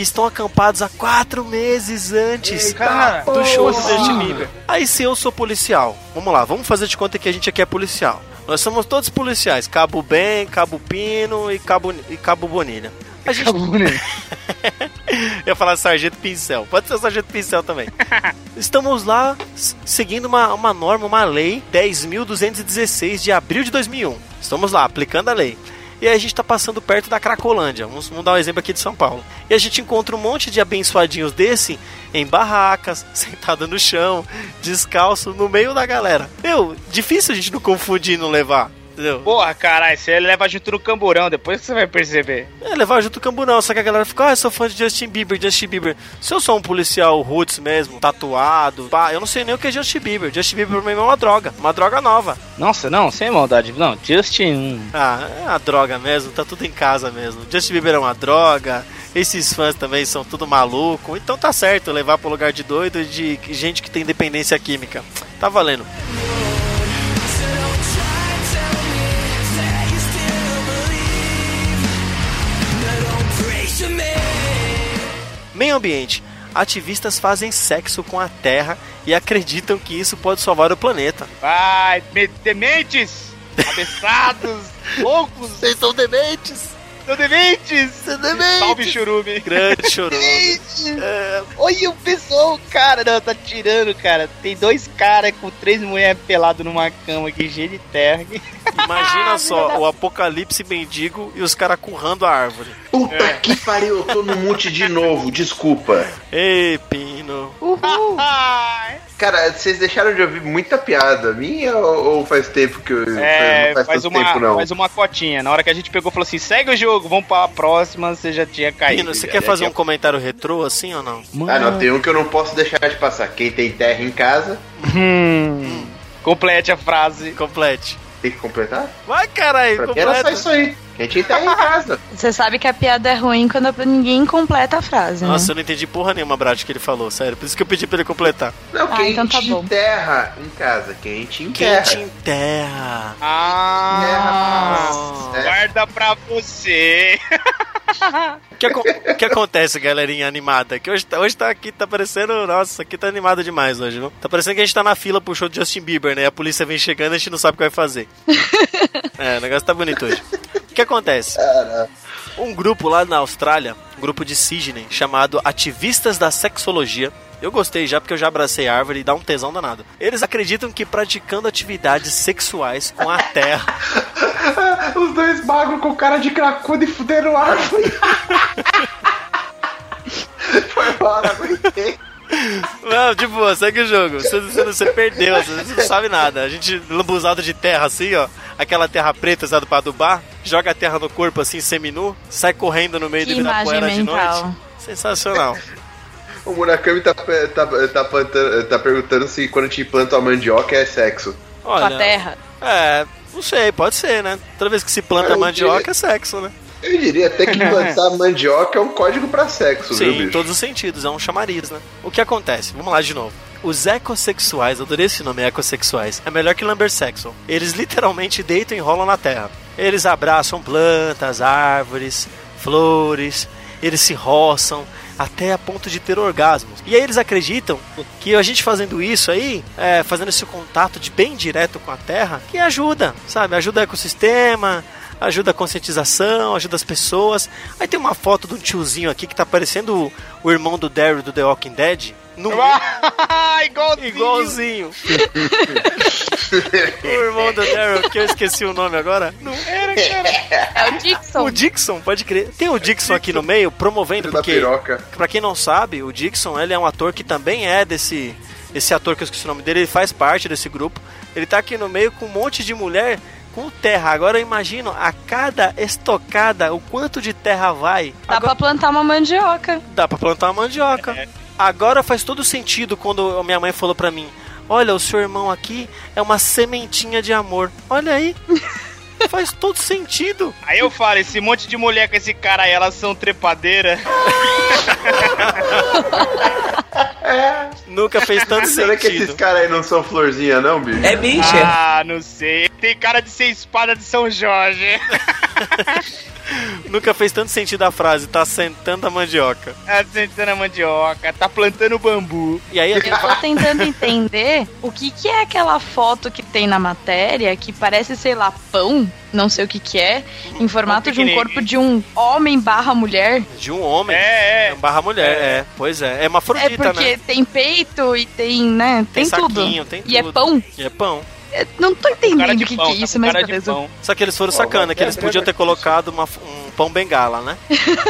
que estão acampados há quatro meses antes Cara, do show do. Justin Bieber. Aí se eu sou policial, vamos lá, vamos fazer de conta que a gente aqui é policial. Nós somos todos policiais, Cabo Bem, Cabo Pino e Cabo, e Cabo Bonilha. A gente [laughs] Eu ia falar Sargento Pincel. Pode ser Sargento Pincel também. [laughs] Estamos lá seguindo uma, uma norma, uma lei 10.216 de abril de 2001. Estamos lá, aplicando a lei. E aí a gente tá passando perto da Cracolândia. Vamos, vamos dar um exemplo aqui de São Paulo. E a gente encontra um monte de abençoadinhos desse em barracas, [laughs] sentada no chão, descalço, no meio da galera. Meu, difícil a gente não confundir e não levar. Entendeu? Porra, caralho, você leva junto no camburão, depois que você vai perceber. É, levar junto o camburão, só que a galera fica, ah, eu sou fã de Justin Bieber, Justin Bieber. Se eu sou um policial roots mesmo, tatuado, pá, eu não sei nem o que é Justin Bieber. Justin Bieber pra mim é uma droga, uma droga nova. Nossa, não, sem maldade. Não, Justin. hum. Ah, é uma droga mesmo, tá tudo em casa mesmo. Justin Bieber é uma droga, esses fãs também são tudo maluco, então tá certo levar pro lugar de doido de gente que tem dependência química. Tá valendo. Meio ambiente. Ativistas fazem sexo com a Terra e acreditam que isso pode salvar o planeta. Vai, me- dementes! [laughs] Cabeçados! loucos! Vocês são dementes! São dementes! Salve, churume! Grande chorume. É, olha o pessoal, cara, não, tá tirando, cara. Tem dois caras com três mulheres peladas numa cama aqui, cheia de terra. Imagina só, o apocalipse mendigo e os caras currando a árvore. Puta que pariu, eu tô no mute de novo, desculpa. Ei, Pino. [laughs] Cara, vocês deixaram de ouvir muita piada minha ou, ou faz tempo que eu. É, não faz, faz tanto uma, tempo não? faz uma cotinha. Na hora que a gente pegou, falou assim: segue o jogo, vamos pra próxima, você já tinha caído. Pino, você já, quer já fazer um tinha- comentário retrô assim ou não? Ah, não, tem um que eu não posso deixar de passar. Quem tem terra em casa, Hum, complete a frase. Complete. Tem que completar? Vai, caralho, Pra mim era só completa. isso aí. Quem tem terra em casa. [laughs] Você sabe que a piada é ruim quando ninguém completa a frase, né? Nossa, eu não entendi porra nenhuma, Brad, que ele falou, sério. Por isso que eu pedi pra ele completar. Não, Ah, quem então tá te enterra em casa. Quem te Quem enterra. te enterra? Ah, É. guarda pra você. [laughs] O [laughs] que, que acontece, galerinha animada? Que hoje, tá- hoje tá aqui, tá parecendo. Nossa, aqui tá animado demais hoje, viu? Tá parecendo que a gente tá na fila pro show do Justin Bieber, né? A polícia vem chegando e a gente não sabe o que vai fazer. [laughs] é, o negócio tá bonito hoje. O que acontece? Um grupo lá na Austrália, um grupo de Sydney, chamado Ativistas da Sexologia. Eu gostei já porque eu já abracei a árvore e dá um tesão danado. Eles acreditam que praticando atividades sexuais com a terra [laughs] Os dois magros com cara de cracudo e fuderam árvore. [laughs] Foi mal, não aguentei. Não, de boa, segue o jogo. Você, você, você perdeu, você não sabe nada. A gente lambuzado de terra assim, ó. Aquela terra preta usada pra adubar, joga a terra no corpo assim, seminu, sai correndo no meio Que do Ibirapuera de mental. noite. Sensacional. O Murakami tá, tá, tá, plantando- tá perguntando se quando te planta a mandioca é sexo. Com a terra. É, não sei, pode ser, né? Toda vez que se planta mandioca diria- é sexo, né? Eu diria até que [laughs] plantar mandioca é um código pra sexo, Sim, viu, em todos os sentidos, é um chamariz, né? O que acontece? Vamos lá de novo. Os ecossexuais, adorei esse nome, ecossexuais, é melhor que lambersexual. Eles literalmente deitam e rolam na terra. Eles abraçam plantas, árvores, flores, eles se roçam até a ponto de ter orgasmos. E aí eles acreditam que a gente fazendo isso aí, é, fazendo esse contato de bem direto com a terra, que ajuda, sabe? Ajuda o ecossistema, ajuda a conscientização, ajuda as pessoas. Aí tem uma foto de um tiozinho aqui que tá parecendo o, o irmão do Daryl do The Walking Dead. No [laughs] Igualzinho. igualzinho. [laughs] o irmão do Daryl, que eu esqueci o nome agora. Não era, cara. É o Dixon. O Dixon, pode crer. Tem o Dixon aqui no meio, promovendo, Da porque, piroca. pra quem não sabe, o Dixon, ele é um ator que também é desse... Esse ator que eu esqueci o nome dele, ele faz parte desse grupo. Ele tá aqui no meio com um monte de mulher com terra. Agora eu imagino a cada estocada o quanto de terra vai. Dá Agora, pra plantar uma mandioca. dá pra plantar uma mandioca. Agora faz todo sentido quando minha mãe falou pra mim: Olha, o seu irmão aqui é uma sementinha de amor. Olha aí. [laughs] faz todo sentido. Aí eu falo, esse monte de mulher com esse cara aí, elas são trepadeiras. [laughs] Nunca fez tanto Será que esses sentido. caras aí não são florzinha, não, bicho? É bicha. Ah, não sei. Tem cara de ser espada de São Jorge. [laughs] Nunca fez tanto sentido a frase, tá sentando a mandioca. Tá sentando a mandioca, tá plantando bambu. E aí, Eu tô tentando [laughs] entender o que, que é aquela foto que tem na matéria que parece, sei lá, pão, não sei o que que é, em formato de um corpo de um homem barra mulher. de um homem. É, é. um barra mulher, é. Pois é. É uma É afrodita, porque né? tem peito e tem, né, tem, tudo. saquinho, tem E é tudo. pão. E é pão. Eu não tô entendendo de o que, pão, que é isso, mas beleza. pão. Só que eles foram sacana, que eles podiam ter colocado uma- um pão bengala, né? [laughs]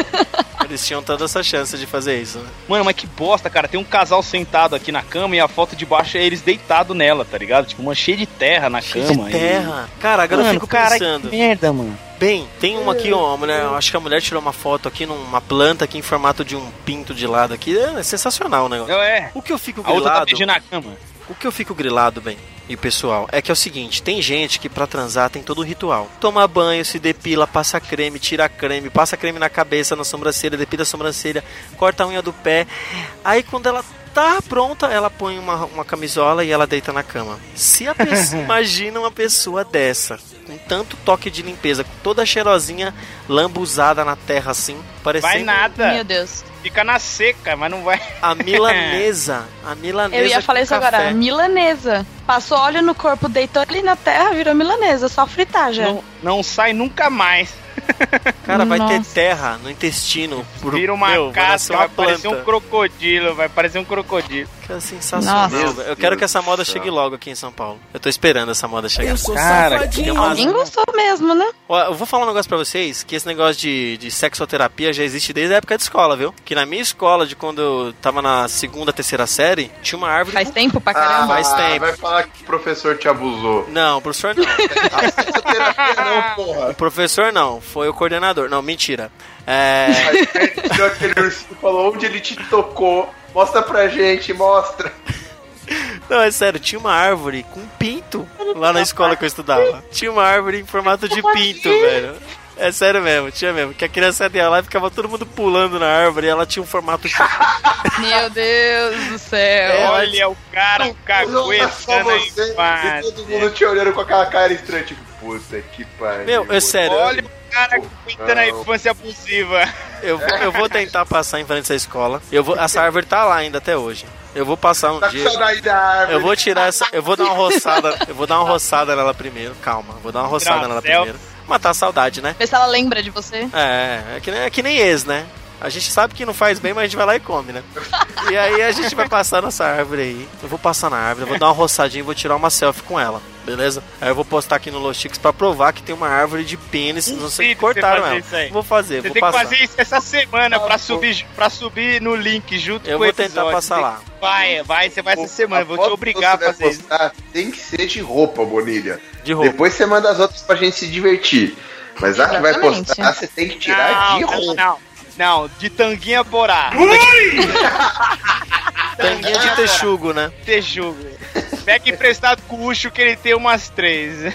Eles tinham toda essa chance de fazer isso, né? Mano, mas que bosta, cara. Tem um casal sentado aqui na cama e a foto de baixo é eles deitados nela, tá ligado? Tipo, uma cheia de terra na Cheio cama. de terra. Cara, agora eu Mano, fico cara, pensando. que merda, mano. Bem, tem uma aqui, ó, a mulher, eu acho que a mulher tirou uma foto aqui numa planta aqui em formato de um pinto de lado aqui. É sensacional o negócio. É. O que eu fico A outra tá grilado, beijando na cama. o que eu fico grilado, bem, e o pessoal, é que é o seguinte, tem gente que pra transar tem todo o ritual. Toma banho, se depila, passa creme, tira creme, passa creme na cabeça, na sobrancelha, depila a sobrancelha, corta a unha do pé. Aí quando ela tá pronta, ela põe uma, uma camisola e ela deita na cama. Se a pessoa, [laughs] imagina uma pessoa dessa, com tanto toque de limpeza, com toda cheirosinha, lambuzada na terra assim, parecendo Vai nada. Meu Deus. Fica na seca, mas não vai. a milanesa, [laughs] a milanesa Eu ia falar isso café. agora. Milanesa. Passou óleo no corpo, deitou ali na terra, virou milanesa. Só fritar já. Não, não sai nunca mais. [laughs] Cara, vai ter Nossa. terra no intestino. Por, Vira uma meu, vai casca, uma vai parecer um crocodilo. Vai parecer um crocodilo. Cara, sensacional. Nossa. velho. Eu quero que essa moda chegue logo aqui em São Paulo. Eu tô esperando essa moda chegar. Eu sou Cara, safadinho. tem uma- Alguém gostou mesmo, né? Eu vou falar um negócio pra vocês, que esse negócio de, de sexoterapia já existe desde a época de escola, viu? Que na minha escola, de quando eu tava na segunda, terceira série, tinha uma árvore... Faz com- tempo pra Ah, caramba. faz tempo. Vai falar que o professor te abusou. Não, professor não. [laughs] Terapia não, porra. o professor não, foi o coordenador. Não, mentira. É... Aquele falou onde ele te tocou. Mostra pra gente, mostra. Não, é sério, tinha uma árvore com pinto lá na escola que eu estudava. Tinha uma árvore em formato de pinto, velho. É sério mesmo, tinha mesmo. Que a criança ia lá e ficava todo mundo pulando na árvore e ela tinha um formato de. [laughs] Meu Deus do céu. É, Olha o cara Não, caguetando só a você e infância. todo mundo te olhando com aquela cara estranha, tipo, puta que pariu. Meu, é sério. Olha o cara aguentando a infância abusiva. Eu vou, eu vou tentar passar em frente essa escola. Eu vou, essa árvore tá lá ainda até hoje. Eu vou passar um Tá dia. saudade da árvore. Eu vou tirar essa. Eu vou dar uma roçada. Eu vou dar uma roçada nela primeiro. Calma, vou dar uma roçada Não, nela céu. primeiro. Matar a saudade, né? Vê se ela lembra de você. É, é que, nem- é que nem ex, né? A gente sabe que não faz bem, mas a gente vai lá e come, né? E aí a gente vai passar nessa árvore aí. Eu vou passar na árvore, eu vou dar uma roçadinha e vou tirar uma selfie com ela, beleza? Aí eu vou postar aqui no Los Chicos pra provar que tem uma árvore de pênis, não sei que cortaram ela. Vou fazer, Você vou tem passar. que fazer isso essa semana Ah, pra subir, pra subir no link junto Eu com o vou tentar episódio. passar lá. Vai, vai, você vai essa semana. A Eu vou te obrigar a fazer vai isso. postar Tem que ser de roupa, Bonilha. De roupa. Depois você manda as outras pra gente se divertir. Mas a que vai postar, você tem que tirar de Não, não, roupa. não. Não, de tanguinha borá. [laughs] Tanguinha de texugo, né? Texugo. Pega emprestado com o Ucho que ele tem umas três.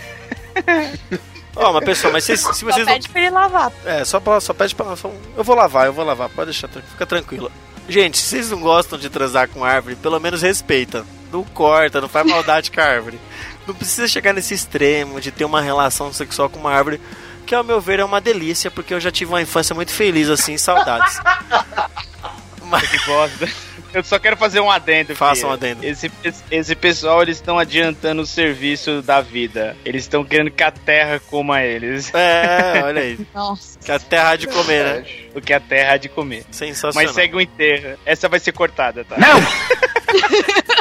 [laughs] Ó, mas pessoal, mas vocês- se Só vocês não pede pra ele lavar. É, só, pra, só pede pra. só- eu vou lavar, eu vou lavar, pode deixar, fica tranquilo. Gente, se vocês não gostam de transar com árvore, pelo menos respeita. Não corta, não faz maldade com a árvore. Não precisa chegar nesse extremo de ter uma relação sexual com uma árvore, que ao meu ver é uma delícia, porque eu já tive uma infância muito feliz assim, saudades. [laughs] Mas, Que bosta. Eu só quero fazer um adendo. Faça filho. um adendo. Esse, esse, pessoal, eles estão adiantando o serviço da vida. Eles estão querendo que a terra coma eles. é, olha aí. [laughs] Nossa. Que a terra há de comer, né? O que a terra há de comer. Sensacional. Mas segue o enterro. Essa vai ser cortada, tá? Não! [laughs]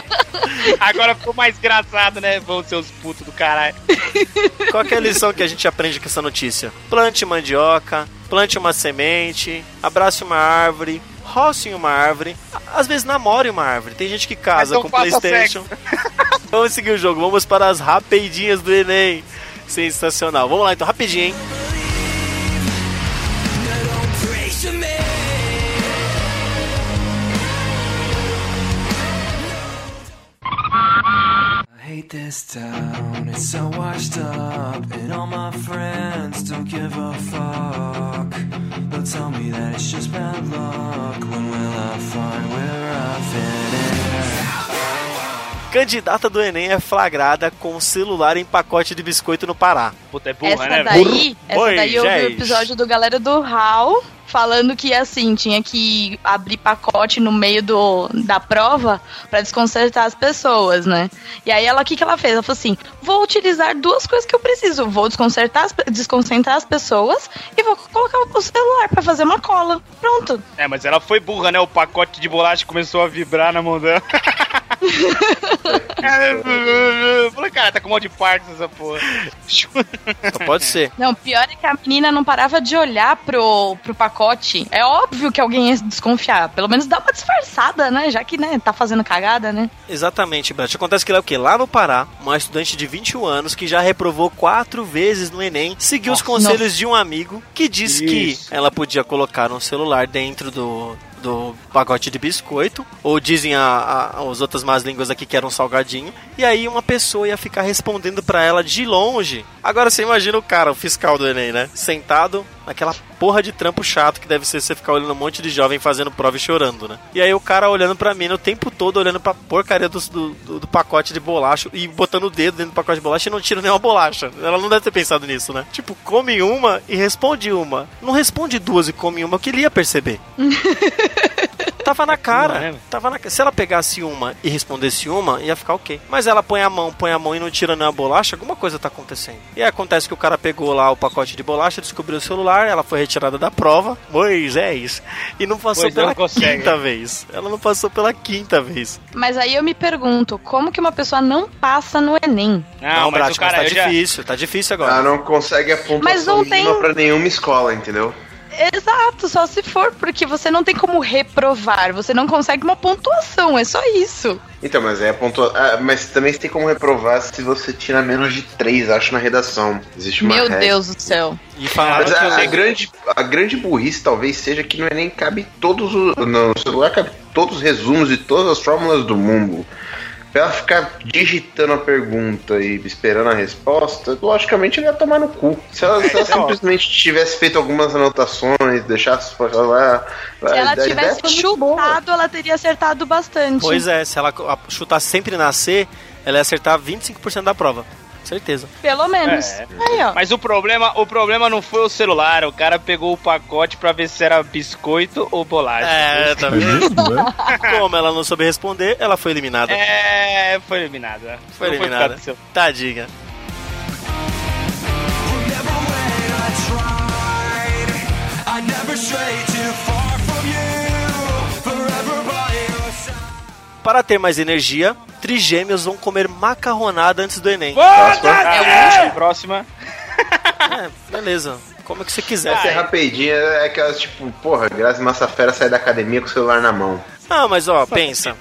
Agora ficou mais engraçado, né? Vão ser os putos do caralho. [laughs] Qual que é a lição que a gente aprende com essa notícia? Plante mandioca, plante uma semente, abrace uma árvore, roce em uma árvore, às vezes namore uma árvore. Tem gente que casa não com Playstation. [laughs] vamos seguir o jogo, vamos para as rapidinhas do Enem. Sensacional. Vamos lá então, rapidinho, hein? Hate this town, it's so washed up, and all my friends don't give a fuck. They'll tell me that it's just bad luck. When will I find where I fit in? Candidata do Enem é flagrada com celular em pacote de biscoito no Pará. Puta, é burra, Essa né? velho? daí, essa Oi, daí eu vi o gente. episódio do galera do HAL falando que assim, tinha que abrir pacote no meio do, da prova pra desconcertar as pessoas, né? E aí ela o que, que ela fez? Ela falou assim: vou utilizar duas coisas que eu preciso. Vou desconcertar as, desconcentrar as pessoas e vou colocar o celular pra fazer uma cola. Pronto. É, mas ela foi burra, né? O pacote de bolacha começou a vibrar na mão dela. [laughs] Falei, cara, tá com mal de partes essa porra. Só pode ser. Não, pior é que a menina não parava de olhar pro, pro pacote. É óbvio que alguém ia desconfiar. Pelo menos dá uma disfarçada, né? Já que, né, tá fazendo cagada, né? Exatamente, Beth. Acontece que ela é o quê? Lá no Pará, uma estudante de 21 anos que já reprovou quatro vezes no Enem, seguiu os conselhos de um amigo que disse que ela podia colocar um celular dentro do, do pacote de biscoito, ou dizem a, a- as outras más línguas aqui que era um salgadinho, e aí uma pessoa ia ficar respondendo pra ela de longe. Agora você imagina o cara, o fiscal do Enem, né? Sentado naquela porra de trampo chato que deve ser você ficar olhando um monte de jovem fazendo prova e chorando, né? E aí o cara olhando pra mim o tempo todo, olhando pra porcaria do, do, do- pacote de bolacha e botando o dedo dentro do pacote de bolacha e não tira nenhuma bolacha. Ela não deve ter pensado nisso, né? Tipo, come uma e responde uma. Não responde duas e come uma, que ele ia perceber. [laughs] Tava na cara. Não é? Tava na... Se ela pegasse uma e respondesse uma, ia ficar ok. Mas ela põe a mão, põe a mão e não tira nenhuma bolacha, alguma coisa tá acontecendo. E aí acontece que o cara pegou lá o pacote de bolacha, descobriu o celular, ela foi retirada da prova. Pois é isso. E não passou Pois pela não consegue. quinta vez. Ela não passou pela quinta vez. Mas aí eu me pergunto, como que uma pessoa não passa no Enem? Não, mas Brat, o cara, tá eu já... difícil, tá difícil agora. Ela não consegue a pontuação Mas não tem- mínima pra nenhuma escola, entendeu? Exato, só se for, porque você não tem como reprovar, você não consegue uma pontuação, é só isso. Então, mas é a pontua... ah, mas também você tem como reprovar se você tira menos de 3, acho, na redação. Existe uma Meu regra. Deus do céu. E falaram Mas que a, a grande, a grande burrice talvez seja que no Enem cabe todos os. No celular cabe todos os resumos de todas as fórmulas do mundo. Pra ela ficar digitando a pergunta e esperando a resposta, logicamente ele ia tomar no cu. Se ela, se ela é simplesmente tivesse feito algumas anotações, deixasse pra lá. Se ela tivesse chutado, ela teria acertado bastante. Pois é, se ela chutar sempre na C, ela ia acertar 25% da prova. Certeza. Pelo menos. É. Aí, ó. Mas o problema, o problema não foi o celular, o cara pegou o pacote pra ver se era biscoito ou bolacha. É, tá vendo? né? [laughs] Como ela não soube responder, ela foi eliminada. É, foi eliminada. Foi Não eliminada. seu- Tadinha. Remember when I tried? I never strayed Para ter mais energia, trigêmeos vão comer macarronada antes do Enem. Ah, próxima. É, beleza. Como é que você quiser. Essa é rapidinha, é aquelas tipo, porra, Grazi Massafera sai da academia com o celular na mão. Ah, mas ó, pensa.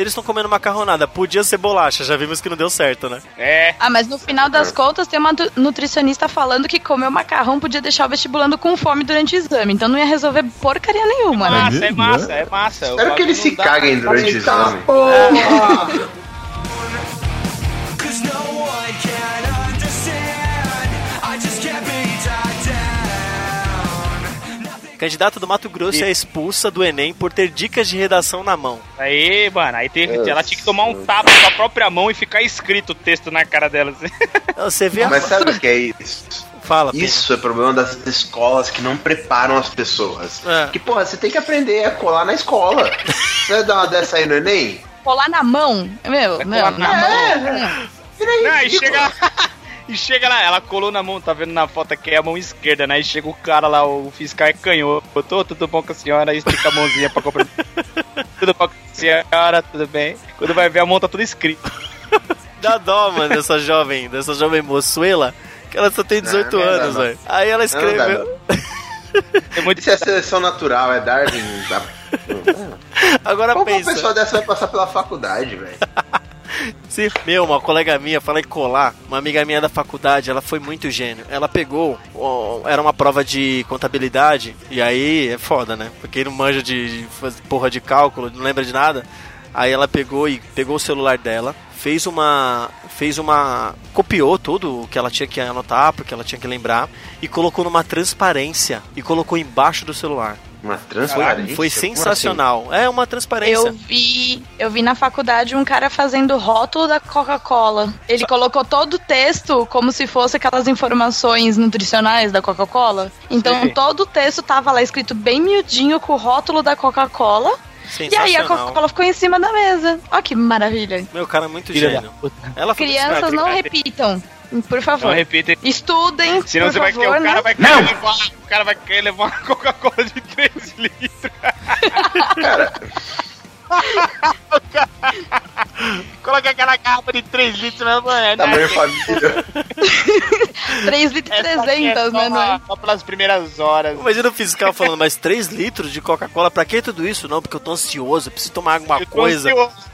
Eles estão comendo macarronada. Podia ser bolacha, já vimos que não deu certo, né? É. Ah, mas no final das contas tem uma nutricionista falando que comer macarrão podia deixar o vestibulando com fome durante o exame. Então não ia resolver porcaria nenhuma, né? Massa, é massa, né? é massa. O Espero que eles se caguem durante o exame. Cause [laughs] Candidata do Mato Grosso é expulsa do Enem por ter dicas de redação na mão. Aí, mano, aí teve, Nossa. ela tinha que tomar um tapa com a própria mão e ficar escrito o texto na cara dela. assim. [laughs] Você vê a... Mas sabe o que é isso? Fala. Isso é problema das escolas que não preparam as pessoas. É. Que, porra, você tem que aprender a colar na escola. Você vai dar uma dessa aí no Enem? Colar na mão. Meu, meu, colar na na mão. Não, e chega. [laughs] E chega lá, ela colou na mão, tá vendo na foto aqui, é a mão esquerda, né? E chega o cara lá, o fiscal é canhoto. Tô, tudo bom com a senhora? Aí estica a mãozinha pra comprar. [laughs] tudo bom com a senhora, tudo bem? Quando vai ver a mão tá tudo escrito. Dá dó, mano, dessa jovem, dessa jovem moçuela, que ela só tem 18 Não, não dá, anos, velho. Aí ela escreveu. É muito Isso é seleção natural, é Darwin. [laughs] Agora Como uma pensa. pessoa dessa vai passar pela faculdade, velho? [laughs] Se, meu, uma colega minha, falei colar, uma amiga minha da faculdade, ela foi muito gênio. Ela pegou, era uma prova de contabilidade, e aí é foda, né? Porque não manja de, de porra de cálculo, não lembra de nada. Aí ela pegou e pegou o celular dela, fez uma. fez uma. copiou tudo o que ela tinha que anotar, porque ela tinha que lembrar, e colocou numa transparência e colocou embaixo do celular. Uma transparência? Foi Como sensacional. É uma transparência. Eu vi, eu vi na faculdade um cara fazendo rótulo da Coca-Cola. Ele colocou todo o texto como se fosse aquelas informações nutricionais da Coca-Cola. Então Sim. todo o texto tava lá escrito bem miudinho com o rótulo da Coca-Cola. E aí a. Coca-Cola ficou em cima da mesa. Ó que maravilha. Meu cara é muito Filha gênio. falou Crianças não repitam. Por Não favor. repita. Estudem, Senão por você vai favor, querer, o cara né? vai querer levar, o cara vai querer levar uma Coca-Cola de 3 litros. [laughs] [laughs] [laughs] Cara, Coloca aquela garrafa de 3 litros na banana. tamanho família. [laughs] 3 litros e 300, né? Não é? Só pelas primeiras horas. Imagina o fiscal falando, mas 3 litros de Coca-Cola, pra que tudo isso? Não, porque eu tô ansioso, eu preciso tomar alguma Eu tô coisa. ansioso.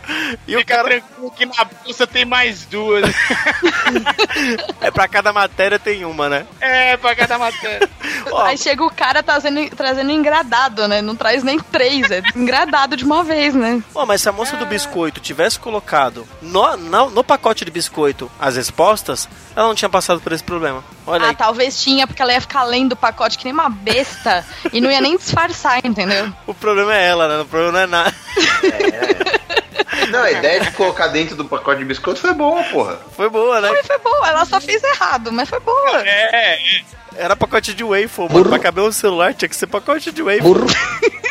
E o Fica cara, tranquilo que na bolsa tem mais duas. [laughs] é pra cada matéria tem uma, né? é, pra cada matéria. [laughs] Ó, Aí chega o cara trazendo, trazendo engradado, né? Não traz nem três, é engradado de uma vez, né? Ó, mas se a moça do biscoito tivesse colocado no, no, no pacote de biscoito as respostas, ela não tinha passado por esse problema. Olha ah, aí. talvez tinha, porque ela ia ficar lendo o pacote que nem uma besta [laughs] e não ia nem disfarçar, entendeu? O problema é ela, né? O problema não é nada. [laughs] Não, a ideia de colocar dentro do pacote de biscoito foi boa, porra. Foi boa, né? Foi, foi boa, ela só fez errado, mas foi boa. É, é. Era pacote de waffle, mano. Pra caber um celular tinha que ser pacote de waffle. [laughs]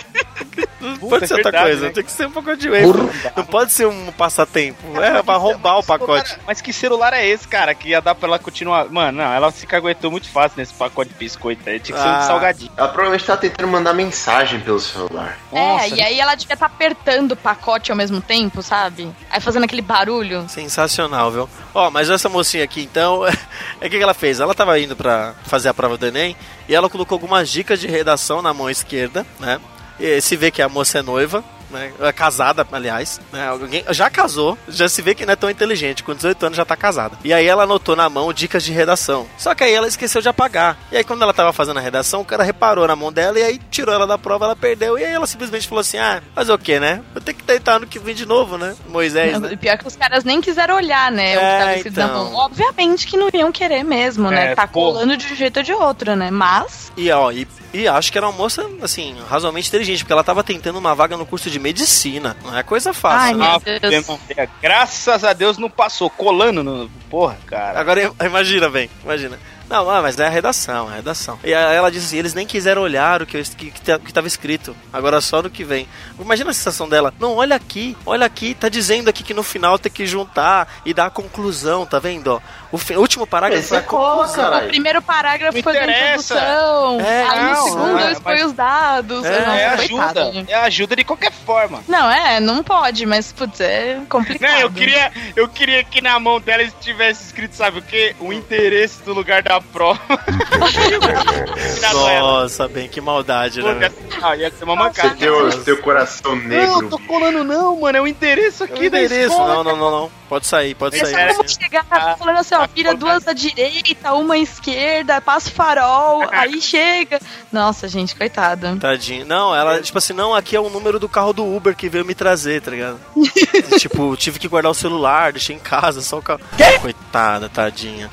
Não pode é ser outra verdade, coisa, né? tem que ser um pacote de waffle. Não pode ser um passatempo. É pra roubar o pacote. Mas que celular é esse, cara? Que ia dar pra ela continuar. Mano, não, ela se caguetou muito fácil nesse pacote de biscoito aí. Tinha que ser Ah. um salgadinho. Ela provavelmente tava tentando mandar mensagem pelo celular. É, e aí ela devia estar apertando o pacote ao mesmo tempo, sabe? Aí fazendo aquele barulho. Sensacional, viu? Ó, mas essa mocinha aqui, então, [laughs] é o que, que ela fez? Ela tava indo pra fazer a prova do Enem e ela colocou algumas dicas de redação na mão esquerda, né? E se vê que a moça é noiva, né? É casada, aliás, né? Alguém já casou, já se vê que não é tão inteligente, com 18 anos já tá casada. E aí ela anotou na mão dicas de redação. Só que aí ela esqueceu de apagar. E aí quando ela tava fazendo a redação, o cara reparou na mão dela e aí tirou ela da prova, ela perdeu. E aí ela simplesmente falou assim: "Ah, mas o que, né? Vou ter que tentar no que vem de novo, né? Moisés, né? E pior que os caras nem quiseram olhar, né? o que É, tava escrito na então. mão. Obviamente que não iam querer mesmo, né? É, Tá pô. colando de um jeito ou de outro, né? Mas. E ó, e, e acho que era uma moça, assim, razoavelmente inteligente, porque ela tava tentando uma vaga no curso de medicina. Não é coisa fácil, Ai, né? meu Ah, Deus. é, Graças a Deus não passou. Colando no. Porra, cara. Agora im- imagina, bem, imagina. Não, ah, mas é a redação, é a redação. E aí ela disse assim, eles nem quiseram olhar o que, eu- que, que, ta- que tava escrito. Agora só no que vem. Imagina a sensação dela. Não, olha aqui, olha aqui, tá dizendo aqui que no final tem que juntar e dar a conclusão, tá vendo? ó? O, fi- o último parágrafo foi é a cola, O caralho. primeiro parágrafo foi da interessa. introdução. É, aí não, o segundo é, foi mas- os dados. É, Nossa, É ajuda. gente. É ajuda de qualquer forma. Não, é, não pode, mas, putz, é complicado. Não, eu queria, eu queria que na mão dela estivesse escrito, sabe o quê? O interesse do lugar da prova. [laughs] Nossa, bem, que maldade, né? Pô, ah, ia ser uma Você mancada. tem o teu coração Não, negro. tô colando não, mano. É o endereço Que aqui da endereço? escola. Não, não, não, não. Pode sair, pode Eles sair. vão chegar Ah, falando assim, ó, vira duas à direita, uma à esquerda, passa o farol, [laughs] aí chega. Nossa, gente, coitada. Tadinho. Não, ela, tipo assim, não, aqui é o número do carro do Uber que veio me trazer, tá ligado? [laughs] tipo, tive que guardar o celular, deixei em casa, só o carro. Coitada, tadinha.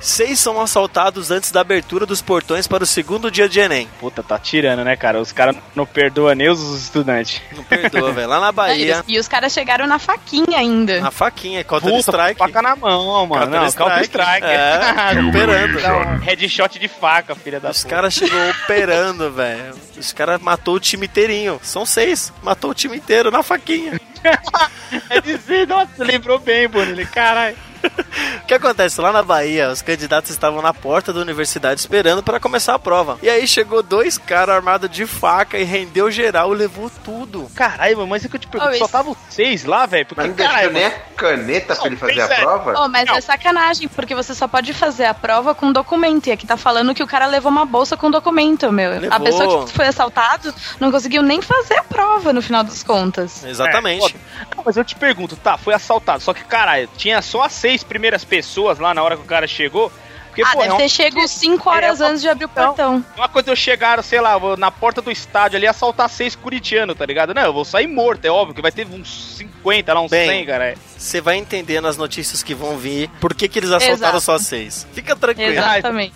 Seis são assaltados antes da abertura dos portões para o segundo dia de Enem. Puta, tá tirando, né, cara? Os caras não perdoam nem os estudantes. Não perdoa, velho. Lá na Bahia, e os caras chegaram na faquinha ainda. na faquinha, Counter Puta, Strike. faca na mão, mano. Não, Counter-Strike. Counter-Strike. É, operando. Headshot de faca, filha da Os caras chegou operando, velho. Os caras matou o time inteirinho. São seis. Matou o time inteiro na faquinha. [laughs] É dizer, nossa, lembrou bem, Bonilha. Caralho. [laughs] O que acontece? Lá na Bahia, os candidatos estavam na porta da universidade esperando para começar a prova. E aí chegou dois caras armados de faca e rendeu geral, levou tudo. Caralho, mano, mas é que eu te pergunto, Ô, só isso- tava seis lá, velho? Porque, Mas não deixou caralho, nem caneta pra ele fazer a Não, prova? Oh, mas Não. é sacanagem, porque você só pode fazer a prova com documento. E aqui tá falando que o cara levou uma bolsa com documento, meu. Levou. A pessoa que foi assaltado não conseguiu nem fazer a prova no final das contas. Exatamente. Não, mas eu te pergunto, tá, foi assaltado, só que, caralho, tinha só as seis primeiras pessoas lá na hora que o cara chegou. Por Porque, Ah, pô, é deve uma- ter chego 5 horas É antes de abrir o portão. uma coisa eu chegar, sei lá, na porta do estádio ali assaltar seis curitianos, tá ligado? Não, eu vou sair morto, é óbvio que vai ter uns 50, lá uns Bem, 100, cara. Você vai entender nas notícias que vão vir por que, que eles assaltaram Exato. só seis. Fica tranquilo. Exatamente.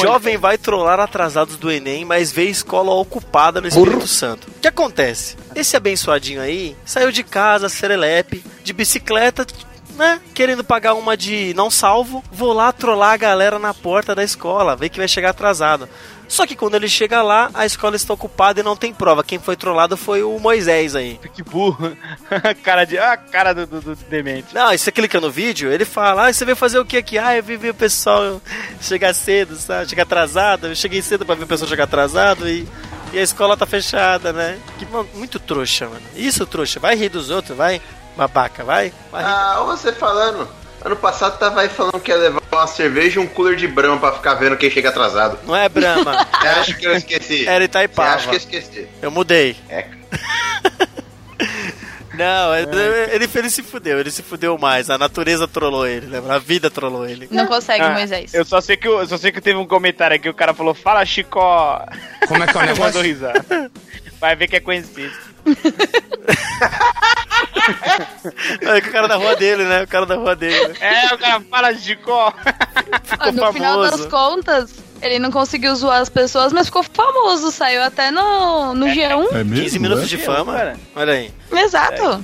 Jovem vai trollar atrasados do Enem, mas vê escola ocupada no Espírito Santo. O que acontece? Esse abençoadinho aí saiu de casa, serelepe, de bicicleta, né? Querendo pagar uma de não salvo. Vou lá trollar a galera na porta da escola, ver que vai chegar atrasado. Só que quando ele chega lá, a escola está ocupada e não tem prova. Quem foi trollado foi o Moisés aí. [laughs] Que burro. [laughs] cara de. Ah, cara do, do, do demente. Não, e você clica no vídeo, ele fala, ah, você veio fazer o que aqui? Ah, eu vi ver o pessoal chegar cedo, sabe? Chegar atrasado. Eu cheguei cedo pra ver o pessoal chegar atrasado e, e a escola tá fechada, né? Que mano, muito trouxa, mano. Isso, trouxa. Vai rir dos outros, vai. Babaca, vai. vai. Ah, você falando. Ano passado tava aí falando que ia levar uma cerveja e um cooler de brama pra ficar vendo quem chega atrasado. Não é Brahma, [laughs] Você acha que eu esqueci? era Você Itaipava. acha que eu esqueci? Eu mudei. É. [laughs] Não, ele, ele, ele se fudeu, ele se fudeu mais. A natureza trollou ele, lembra? A vida trollou ele. Não consegue, Ah, Moisés. Eu só sei que eu, eu só sei que teve um comentário aqui, o cara falou, fala Chicó. Como é que é o [laughs] Mandou negócio? risada. Vai ver que é conhecido. É o cara da rua dele, né? O cara da rua dele. né? É, o cara fala Chicó. Ah, no final famoso. das contas, ele não conseguiu zoar as pessoas, mas ficou famoso. Saiu até no, no G1. É mesmo? 15 minutos de É, fama. cara. Olha aí. Exato. All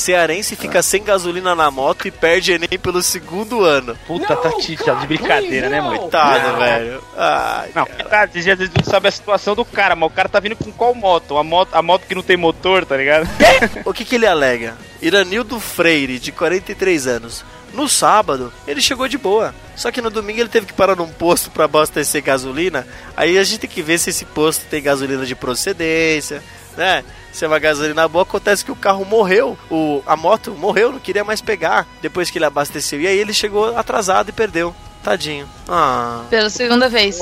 Cearense fica sem gasolina na moto e perde Enem pelo segundo ano. Puta, tá de, tá de brincadeira, né, mãe? Coitado, velho. Ai, Não, tá, às vezes não sabe a situação do cara, mas o cara tá vindo com qual moto? A moto, a moto que não tem motor, tá ligado? O que, que ele alega? Iranildo Freire, de 43 anos. No sábado, ele chegou de boa. Só que no domingo ele teve que parar num posto para abastecer gasolina. Aí a gente tem que ver se esse posto tem gasolina de procedência, né? Se é uma gasolina boa, acontece que o carro morreu, o, a moto morreu, não queria mais pegar depois que ele abasteceu. E aí ele chegou atrasado e perdeu. Tadinho. Ah, Pela segunda vez.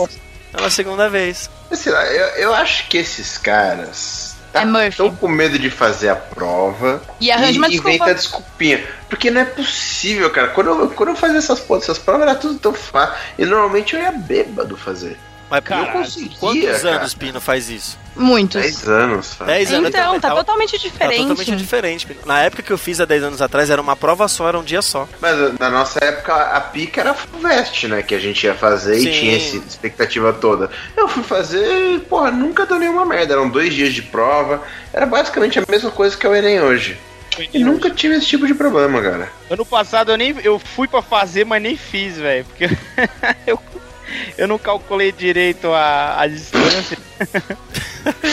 pela segunda vez. Sei lá, eu, eu acho que esses caras É Murphy. estão com medo de fazer a prova E arranja uma e inventa desculpinha. Porque não é possível, cara. Quando eu, quando eu fazia essas, essas provas era tudo tão fácil. E normalmente eu ia bêbado fazer. Mas Cara, eu conseguia, quantos cara. anos Pino faz isso? Muitos. 10 anos? 10 anos. Então, tá totalmente Tá diferente. totalmente diferente. Pino. Na época que eu fiz há 10 anos atrás, era uma prova só, era um dia só. Mas na nossa época a pica era Fulvestre, né? Que a gente ia fazer Sim. e tinha essa expectativa toda. Eu fui fazer e, porra, nunca deu nenhuma merda. Eram dois dias de prova. Era basicamente a mesma coisa que é o Enem hoje. E nunca tive esse tipo de problema, cara. Ano passado eu nem eu fui pra fazer, mas nem fiz, velho. Porque [laughs] eu, eu não calculei direito a, a distância.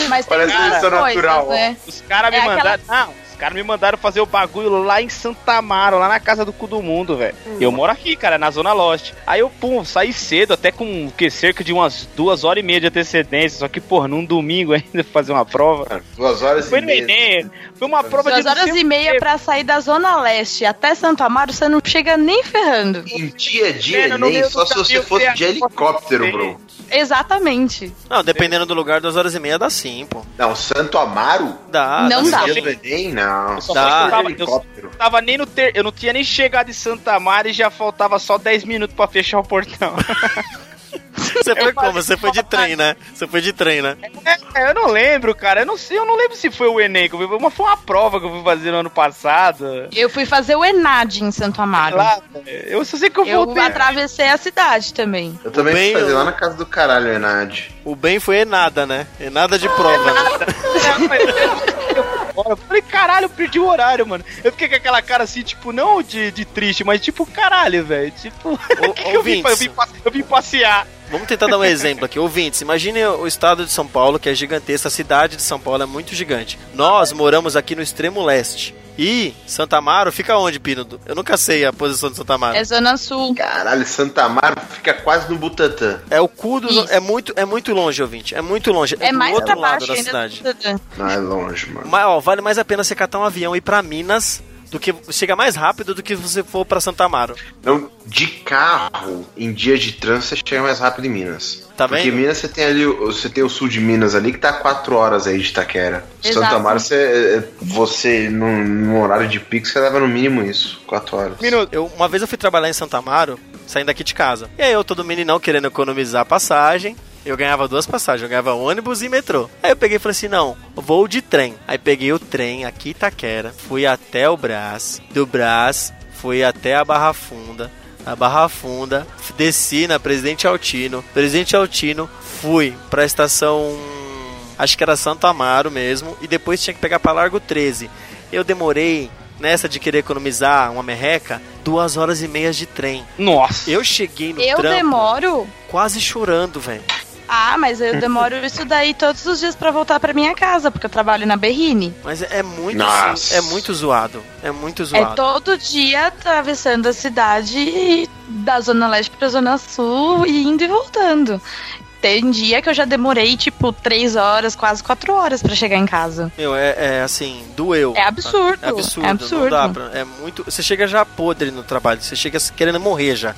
Mas tem Parece seleção coisas, natural, ó. né? Os caras me É aquela- mandaram. Não, os caras me mandaram fazer o bagulho lá em Santa Amaro, lá na casa do cu do mundo, velho. Hum. Eu moro aqui, cara, na Zona Lost. Aí eu, pum, saí cedo, até com o que, cerca de umas duas horas e meia de antecedência. Só que, porra, num domingo [laughs] ainda fazer uma prova. Cara, Duas horas Foi e meia. Enem. Foi uma prova de Duas horas e meia pra sair da Zona Leste até Santo Amaro, você não chega nem ferrando. Em dia Mano, no Enem, meio só se você fosse de a- helicóptero, bro. Exatamente. Não, dependendo do lugar, duas horas e meia dá sim, pô. Não, Santo Amaro? Dá. Não dá. Dia do Não. só fui- de tava-. Eu tava nem no ter... Eu não tinha nem chegado em Santa Amaro e já faltava só 10 minutos pra fechar o portão. [laughs] Você foi Eu como? Você foi de trem, né? Você foi de trem, né? É, eu não lembro, cara. Eu não sei, eu não lembro se foi o Enem que eu fui, mas foi uma prova que eu fui fazer no ano passado. Eu fui fazer o Enad em Santo Amaro. Lá, eu só sei que eu Eu voltei. atravessei a cidade também. Eu também Bem, fui fazer eu- lá na casa do caralho, Enad. O bem foi Enada, né? Enada de prova. [laughs] né? Eu falei, caralho, eu perdi o horário, mano. Eu fiquei com aquela cara assim, tipo, não de, de triste, mas tipo, caralho, velho. Tipo, [laughs] Ô, que que eu, vim, eu, vim, eu vim passear. Vamos tentar dar um exemplo aqui. Ouvintes, imagine o estado de São Paulo, que é gigantesco. A cidade de São Paulo é muito gigante. Nós moramos aqui no extremo leste. E Santa Amaro fica onde, Pino? Eu nunca sei a posição de Santa Amaro. É Zona Sul. Caralho, Santa Amaro fica quase no Butantã. É o cu do. Isso. É muito, é muito longe, ouvinte. É muito longe. É do mais outro pra lado da cidade. do- Não é longe, mano. Mas, ó, vale mais a pena você catar um avião e ir pra Minas do que. Chega mais rápido do que você for pra Santa Amaro. Não, de carro, em dia de trânsito, você chega mais rápido em Minas. Tá Porque vendo? Minas você tem ali, o- você tem o sul de Minas ali que tá 4 horas aí de Itaquera. Exato. Santa Amaro, você, você num, num horário de pico, você leva no mínimo isso, 4 horas. Minuto. Eu, uma vez eu fui trabalhar em Santa Amaro, saindo daqui de casa. E aí eu, todo meninão, querendo economizar a passagem. Eu ganhava duas passagens, eu ganhava ônibus e metrô. Aí eu peguei e falei assim: não, vou de trem. Aí peguei o trem aqui em Itaquera, fui até o Brás, do Brás fui até a Barra Funda. A Barra Funda, desci na Presidente Altino. Presidente Altino, fui pra estação. Acho que era Santo Amaro mesmo. E depois tinha que pegar pra Largo 13. Eu demorei nessa de querer economizar uma merreca, duas horas e meia de trem. Nossa. Eu cheguei no Eu trampo demoro. quase chorando, velho. Ah, mas eu demoro isso daí todos os dias pra voltar pra minha casa, porque eu trabalho na Berrine. Mas é, é muito assim, é muito zoado. É muito É zoado. todo dia atravessando a cidade da Zona Leste pra Zona Sul, e indo e voltando. Tem dia que eu já demorei, tipo, três horas, quase quatro horas pra chegar em casa. Meu, é, é assim, doeu. É absurdo. É absurdo, É absurdo. não dá pra, é muito, você chega já podre no trabalho, você chega querendo morrer já.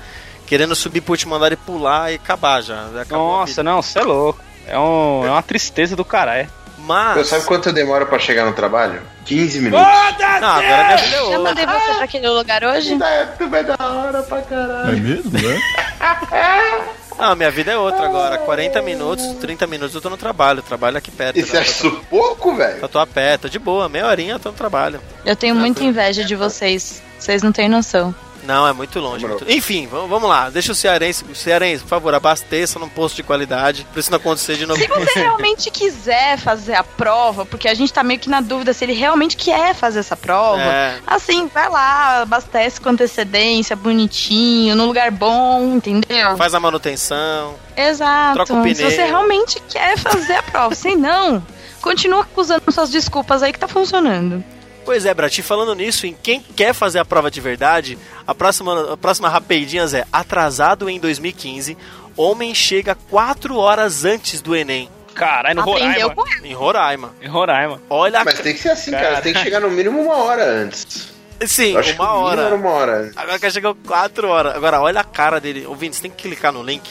Querendo subir pro último andar e pular e acabar já. Acabou a Nossa, não, você é louco. É, um, é uma tristeza do caralho. Mas. Eu sabe quanto eu demoro pra chegar no trabalho? 15 minutos. Não, agora minha vida é Já outra. mandei você pra aquele lugar hoje? Tu vai da hora pra caralho. É mesmo, né? [laughs] Não, minha vida é outra agora. 40 minutos, 30 minutos eu tô no trabalho. Eu trabalho aqui perto. E você acha isso pouco, velho? Eu tô a pé, tô de boa, meia horinha eu tô no trabalho. Eu tenho muita inveja de vocês. Vocês não têm noção. Não, é muito longe. Muito- Enfim, vamos, vamos lá. Deixa o cearense, o cearense, por favor, abasteça num posto de qualidade. Pra isso não acontecer de novo. Se você [laughs] realmente quiser fazer a prova, porque a gente tá meio que na dúvida se ele realmente quer fazer essa prova, É. assim, vai lá, abastece com antecedência, bonitinho, num lugar bom, entendeu? Faz a manutenção. Exato. troca o Se pneu. você realmente quer fazer a prova, se não, continua usando suas desculpas aí que tá funcionando. Pois é, Brati, falando nisso, em quem quer fazer a prova de verdade, a próxima, a próxima rapidinhas é atrasado em 2015, homem chega 4 horas antes do Enem, Caralho, no Aprendeu Roraima. em Roraima. Em Roraima. Olha, Mas tem que ser assim, cara. Cara. Você tem que chegar no mínimo uma hora antes. sim, que uma era hora. uma hora. Agora que chegou 4 horas. Agora, olha a cara dele. Ouvindo, você tem que clicar no link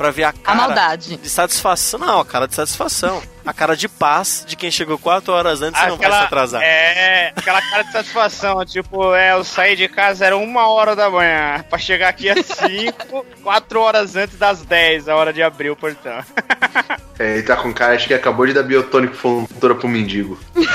pra ver a a cara maldade. de satisfação. Não, a cara de satisfação. A cara de paz de quem chegou 4 horas antes e não vai se atrasar. É, aquela cara de satisfação, tipo, é, eu saí de casa, era uma hora da manhã, pra chegar aqui às 5, 4 [laughs] horas antes das 10, a hora de abrir o portão. É, ele tá com cara de que acabou de dar biotônico fontura pro mendigo. [laughs]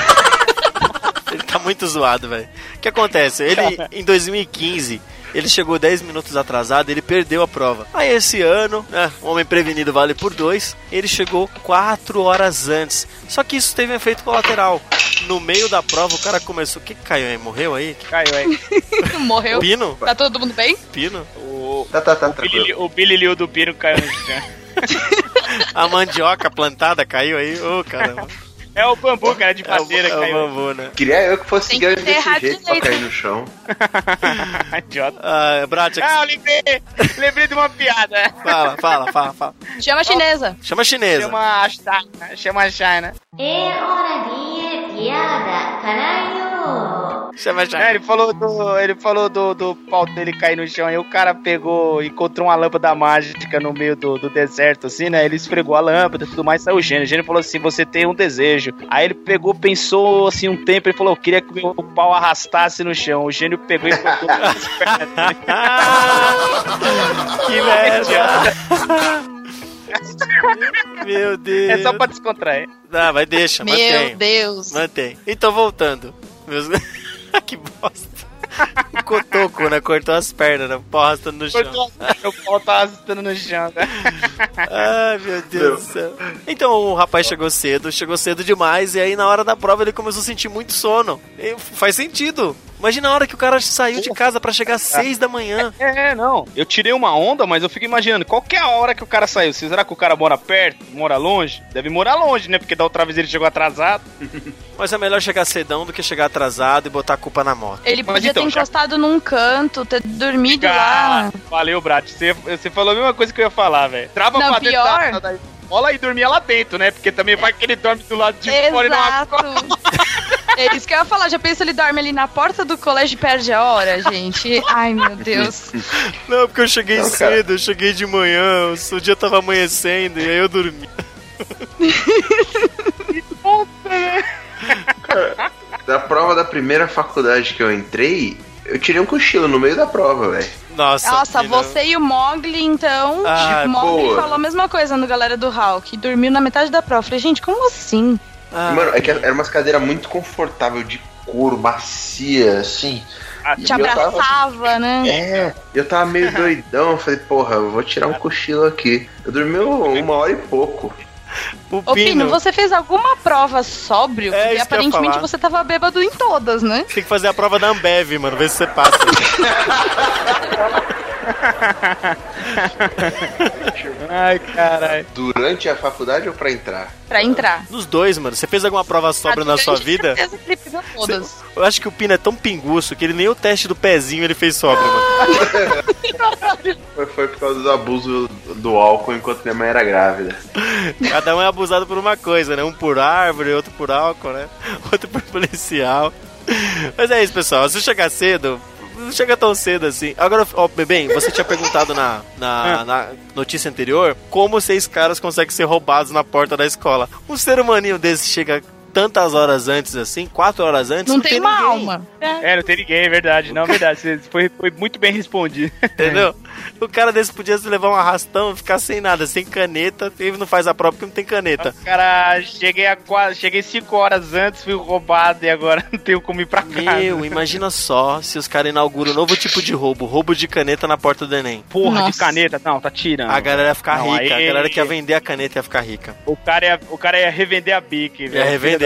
Ele tá muito zoado, velho. O que acontece? Ele, em 2015, ele chegou 10 minutos atrasado, ele perdeu a prova. Aí esse ano, né, o homem prevenido vale por dois, ele chegou 4 horas antes. Só que isso teve um efeito colateral. No meio da prova, o cara começou. O que que caiu aí? Morreu aí? Caiu aí. [laughs] Morreu. Pino? Tá todo mundo bem? Pino? O, Tá, tá, tá, o, tranquilo. Billy, o Billy Liu do Pino caiu no chão. [laughs] A mandioca plantada caiu aí? Ô, caramba. É o bambu, cara, de É o, madeira é o caiu. bambu, né? Queria eu que fosse Tem que grande ter desse jeito pra direito. cair no chão. [laughs] Idiota. Ah, Brat, Ah, eu lembrei, lembrei de uma piada. fala, fala, fala, fala. Chama a chinesa. Chama a chinesa. Chama a China, chama a China. É hora de piada, caralho! Chama a É, chinesa. ele falou do. Ele falou do, do pau dele cair no chão. E o cara pegou, encontrou uma lâmpada mágica no meio do, do deserto, assim, né? Ele esfregou a lâmpada e tudo mais, saiu o gênio. O gênio falou assim: você tem um desejo. Aí ele pegou, pensou assim um tempo, ele falou: eu queria que meu pau arrastasse no chão. O gênio pegou e botou as pernas dele. que merda! [laughs] Meu Deus. É só pra descontrair. Não, vai deixa, Meu mantém. Deus. Mantém. Então, voltando. Meus... [laughs] que bosta. [laughs] ficou toco, né? Cortou as pernas, né? Pau arrastando no chão. Cortou as- O pau tava assustando no chão, né? [laughs] Ai, meu Deus do céu. Então o rapaz chegou cedo, chegou cedo demais, e aí na hora da prova ele começou a sentir muito sono. E faz sentido. Imagina a hora que o cara saiu de casa pra chegar às seis da manhã. É, não. Eu tirei uma onda, mas eu fico imaginando, qual que é a hora que o cara saiu? Será que o cara mora perto? Mora longe? Deve morar longe, né? Porque da outra vez ele chegou atrasado. [laughs] Mas é melhor chegar cedão do que chegar atrasado e botar a culpa na moto. Ele Mas podia então, ter já- encostado num canto, ter dormido Ah, lá. valeu, Brat. Você, você falou a mesma coisa que eu ia falar, velho. Trava Não, pra dentro pior. da, da escola e dormia lá dentro, né? Porque também vai que ele dorme do lado de fora e não Exato. [laughs] É isso que eu ia falar. Já pensa ele dorme ali na porta do colégio e perde a hora, gente? Ai, meu Deus. Não, porque eu cheguei Não, cara. cedo, eu cheguei de manhã, o dia tava amanhecendo e aí eu dormi. Da prova da primeira faculdade que eu entrei, eu tirei um cochilo no meio da prova, velho. Nossa, Nossa, você e o Mogli, então. Ah, o Mogli boa. falou a mesma coisa no Galera do Hulk. Dormiu na metade da prova. Eu Falei, gente, como assim? Ah, Mano, é que era umas cadeiras muito confortável de couro, macia, assim. Ah, E Te eu tava- abraçava, né? É, eu tava meio [laughs] doidão, eu falei, porra, eu vou tirar um cochilo aqui. Eu dormi uma hora e pouco. o Ô, Pino, Pino, você fez alguma prova sóbrio? É, ia aparentemente você tava bêbado em todas, né? tem que fazer a prova da Ambev, mano, ver se você passa. [laughs] Ai, caralho. Durante a faculdade ou pra entrar? Pra entrar. Nos dois, mano. Você fez alguma prova sóbria na sua vida? Certeza que ele pegou todas. Eu acho que o Pino é tão pinguço que ele nem o teste do pezinho ele fez sóbrio, mano. [laughs] Foi, foi por causa do abuso do álcool enquanto minha mãe era grávida. Cada um é abusado por uma coisa, né? Um por árvore, outro por álcool, né? [laughs] Outro por policial. Mas é isso, pessoal. Se chegar cedo, não chega tão cedo assim. Agora, ó, Bebem, você tinha perguntado na, na, [laughs] na notícia anterior como seis caras conseguem ser roubados na porta da escola. Um ser humaninho desse chega tantas horas antes assim, quatro horas antes, Não, tem, uma ninguém, alma. É, não tem ninguém, é verdade. Não, é verdade. Você foi, foi muito bem respondido. [laughs] Entendeu? O cara desse podia se levar um arrastão, ficar sem nada, sem caneta. Ele não faz a prova porque não tem caneta. Cara, cheguei a quase, cheguei cinco horas antes, fui roubado e agora [laughs] não tenho como ir pra casa. Meu, imagina só se os caras inauguram um novo tipo de roubo, roubo de caneta na porta do Enem. Porra de Nossa. caneta, não, tá tirando. A galera ia ficar Não, rica, aí- a galera que ia vender a caneta ia ficar rica. O cara ia, o cara ia revender a Bic, velho. revender.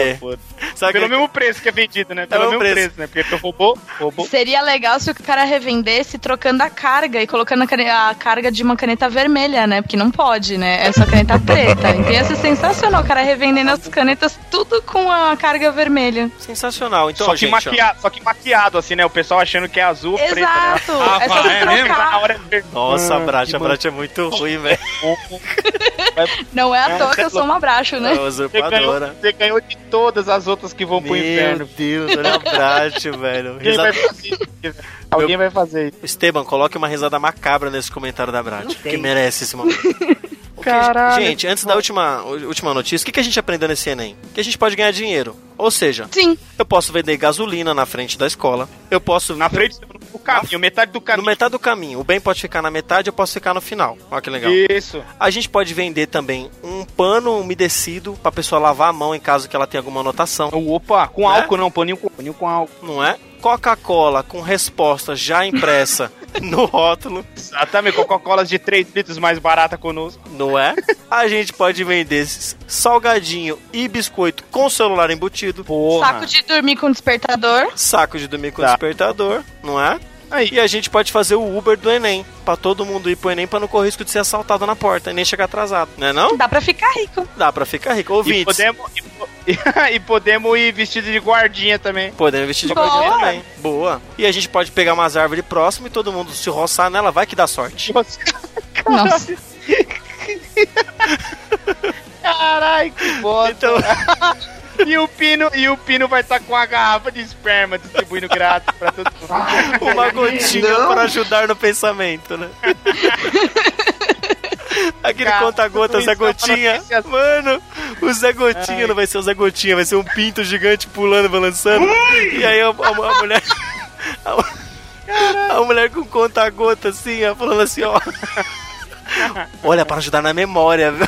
Sabe Pelo que- mesmo preço que é vendido, né? Pelo Pelo mesmo preço. preço. né? Porque tu roubou, roubou. Seria legal se o cara revendesse trocando a carga e colocando a, cane- a carga de uma caneta vermelha, né? Porque não pode, né? É só caneta preta. [laughs] Então ia ser sensacional o cara revendendo as canetas tudo com a carga vermelha. Sensacional. Então, só, que gente, só que maquiado, assim, né? O pessoal achando que é azul, preta, né? Exato! é só vai, você é mesmo? Tá na trocar. hora de... Nossa, Ah, Brat, que a Brat é muito ruim, velho. [laughs] Não é à toa que eu sou uma braço, É né? Você ganhou, usurpadora. você ganhou de todas as outras que vão pro Meu inferno. Deus, olha a Brat, [laughs] velho. Alguém vai Risada... fazer. Alguém vai fazer isso. Esteban, coloque uma risada macabra nesse comentário da Brat, que merece esse momento. [laughs] O Caralho. Gente, antes da última, última notícia, o que que a gente aprendeu nesse Enem? Que a gente pode ganhar dinheiro. Ou seja, Sim. eu posso vender gasolina na frente da escola. Eu posso. Na frente do caminho, metade do No caminho. metade do caminho. O bem pode ficar na metade, eu posso ficar no final. Olha que legal. Isso. A gente pode vender também um pano umedecido pra pessoa lavar a mão em caso que ela tenha alguma anotação, Opa, com Né? álcool não, paninho com, paninho com álcool. não é? Coca-Cola com resposta já impressa [laughs] no rótulo, Exatamente, Coca-Cola de 3 litros mais barata conosco. não é? A gente pode vender salgadinho e biscoito com celular embutido, Porra. Saco de dormir com despertador. saco de dormir com Tá. despertador, não é? Aí. E a gente pode fazer o Uber do Enem, pra todo mundo ir pro Enem pra não correr risco de ser assaltado na porta e nem chegar atrasado, né não? Dá pra ficar rico. Dá pra ficar rico. E Ouvintes, podemos, e, [laughs] e podemos ir vestido de guardinha também. Podemos vestir de Boa. guardinha também. Boa. E a gente pode pegar umas árvores próximas e todo mundo se roçar nela, vai que dá sorte. Nossa. [laughs] Caralho, que bosta. Então, [laughs] E o Pino, e o Pino vai estar com a garrafa de esperma distribuindo grátis pra todo mundo. [laughs] uma gotinha Não. para ajudar no pensamento, né? [laughs] Aquele conta-gota, Zé é Gotinha. notícia- Mano, o Zé Gotinha não vai ser o Zé Gotinha, vai ser um pinto gigante pulando, balançando. E aí a, a- a mulher. [laughs] A, a mulher com conta-gota assim, ó, falando assim, ó. Olha, para ajudar na memória, viu?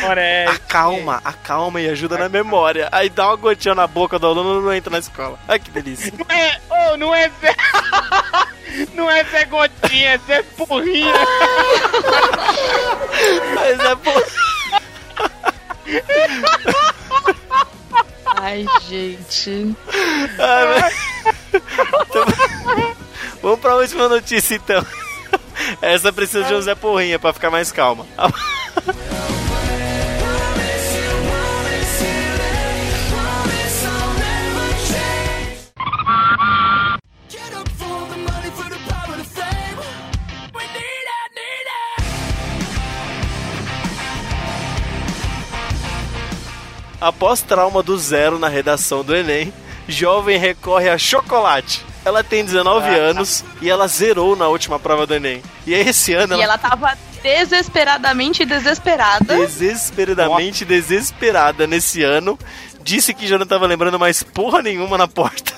Parece. Acalma, acalma e ajuda na memória. Aí dá uma gotinha na boca do aluno e não entra na escola. Ai, que delícia. Não é, oh, não é Zé. [laughs] Não é Zé Gotinha, é Zé Porrinha. Mas é bom. Ai, gente. Ai, mas- Então, Vamos pra última notícia então. Essa precisa de um Zé Porrinha pra ficar mais calma. Após trauma do zero na redação do Enem, jovem recorre a chocolate. Ela tem 19 anos e ela zerou na última prova do Enem. E aí, esse ano E ela tava desesperadamente desesperada. desesperadamente desesperada nesse ano. Disse que já não tava lembrando mais porra nenhuma na porta.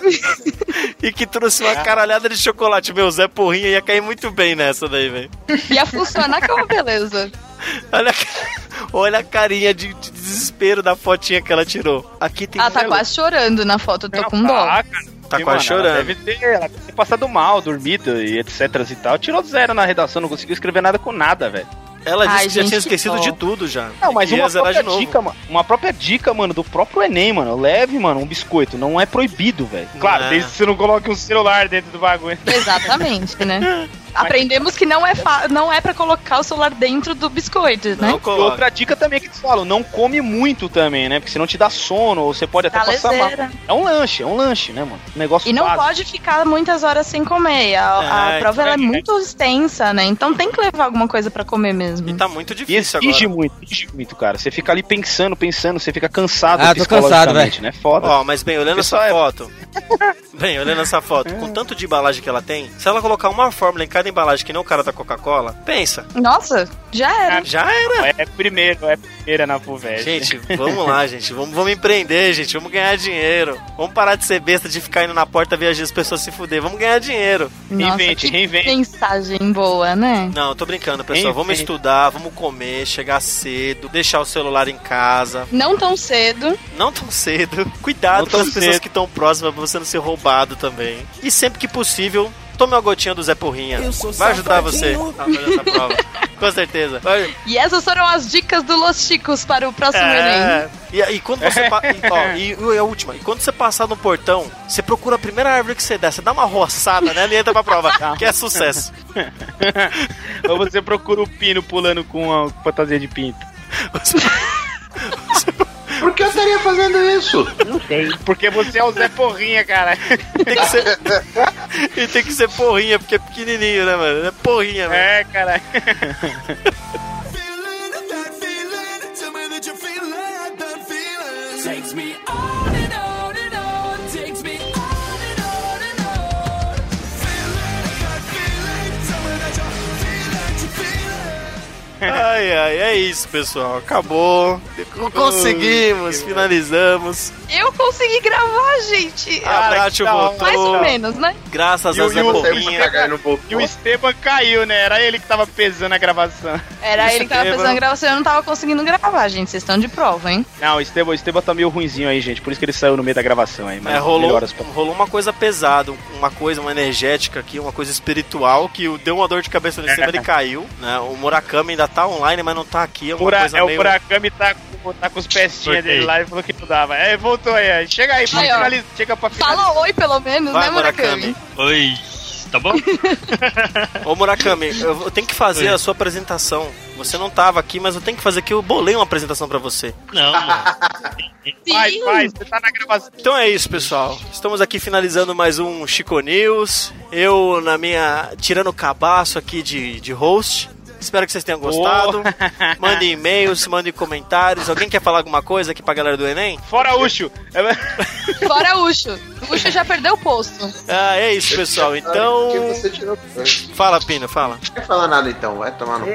[laughs] e que trouxe uma caralhada de chocolate. Meu, Zé Porrinha ia cair muito bem nessa daí, velho. Ia funcionar que é uma beleza. [laughs] Olha, a- olha a carinha de, de desespero da fotinha que ela tirou. Aqui tem Ela tá um- quase chorando na foto, eu tô com dó. Ah, cara. Tá Sim, quase mano, chorando. Ela deve ter, ela deve ter passado mal, dormido e etc e tal. Tirou zero na redação, não conseguiu escrever nada com nada, velho. Ela disse Ai, que já tinha esquecido que de dó. tudo já. Não, mas uma própria dica, mano. Uma própria dica, mano, do próprio Enem, mano. Leve, mano, um biscoito. Não é proibido, velho. Claro, É. desde que você não coloque um celular dentro do bagulho. Exatamente, né? [laughs] Aprendemos que não é, fa- não é pra colocar o celular dentro do biscoito, Não né? E coloca. outra dica também que eles falam, não come muito também, né? Porque senão te dá sono, ou você pode até passar mal. É um lanche, é um lanche, né, mano? Um negócio E não básico. pode ficar muitas horas sem comer. A, a É, prova ela é é. muito extensa, né? Então tem que levar alguma coisa pra comer mesmo. E tá muito E difícil exige agora. muito, exige muito, cara. Você fica ali pensando, pensando, você fica cansado Ah, tô cansado, psicologicamente, né? Foda. Ó, mas bem, olhando Pessoal, essa é- foto. [laughs] Bem, olhando essa foto, com tanto de embalagem que ela tem, se ela colocar uma fórmula em cada embalagem que nem o cara da Coca-Cola, pensa, Nossa, já era. já era. É primeiro, é primeira na FUVEST. Gente, vamos lá, gente. Vamos, vamos empreender, gente. Vamos ganhar dinheiro. Vamos parar de ser besta de ficar indo na porta ver as pessoas se fuder. Vamos ganhar dinheiro. Nossa, Reinvente, que reinvente. mensagem boa, né? Não, tô brincando, pessoal. Enfim. Vamos estudar, vamos comer, chegar cedo, deixar o celular em casa. Não tão cedo. Não tão cedo. Cuidado Não com tão as pessoas cedo. que estão próximas pra você não ser roubado também. E sempre que possível, tome uma gotinha do Zé Porrinha. Vai ajudar você safadinho. a fazer essa prova. Com certeza. Vai- E essas foram as dicas do Los Chicos para o próximo Enem. É. E, e quando você. pa- e, [laughs] ó, e, e a última. E quando você passar no portão, você procura a primeira árvore que você der. Você dá uma roçada nela e entra pra prova. que é sucesso. [laughs] Ou você procura o pino pulando com a fantasia de pinto. [laughs] Por que eu estaria fazendo isso? Porque você é o Zé Porrinha, cara. Tem que ser. e tem que ser porrinha, porque é pequenininho, né, mano? É porrinha, velho. É, cara. That feeling. Ai, ai, é isso, pessoal. Acabou. Conseguimos, finalizamos. Eu consegui gravar, gente. A Bratio voltou. Mais ou menos, né? Graças E a o- Zé e o-. E Esteban caiu, né? Era ele que tava pesando a gravação. Era ele que tava Esteban. fazendo a gravação e eu não tava conseguindo gravar, gente. Vocês estão de prova, hein? Não, o Esteban, o Esteban tá meio ruinzinho aí, gente. Por isso que ele saiu no meio da gravação aí. Mas É, rolou, melhoras pra- rolou uma coisa pesada, uma coisa, uma energética aqui, uma coisa espiritual que o- deu uma dor de cabeça no cima, [laughs] ele caiu, né? O Murakami ainda tá online, mas não tá aqui, é uma Mura- coisa é, o meio... Murakami tá com, tá com os pestinhos dele lá e falou que não dava. É, voltou aí. Chega aí, pra finalizar. Chega pra finalizar. Fala oi, pelo menos, Vai, né, Murakami? Murakami. Oi, tá bom? [laughs] Ô Murakami, eu tenho que fazer Oi. a sua apresentação. Você não tava aqui, mas eu tenho que fazer aqui, eu bolei uma apresentação pra você. Não, mano. [laughs] Vai, vai, você tá na gravação. Então é isso, pessoal. Estamos aqui finalizando mais um Chico News. Eu, na minha. tirando o cabaço aqui de, de host. Espero que vocês tenham gostado. [laughs] Mandem e-mails, mandem comentários. Alguém quer falar alguma coisa aqui pra galera do Enem? Fora Ucho. Fora Ucho. O Ucho já perdeu o posto. Ah, é isso, pessoal. Porque Então. você tirou. Fala, Pino, fala. Não quer falar nada então, vai tomar no cu.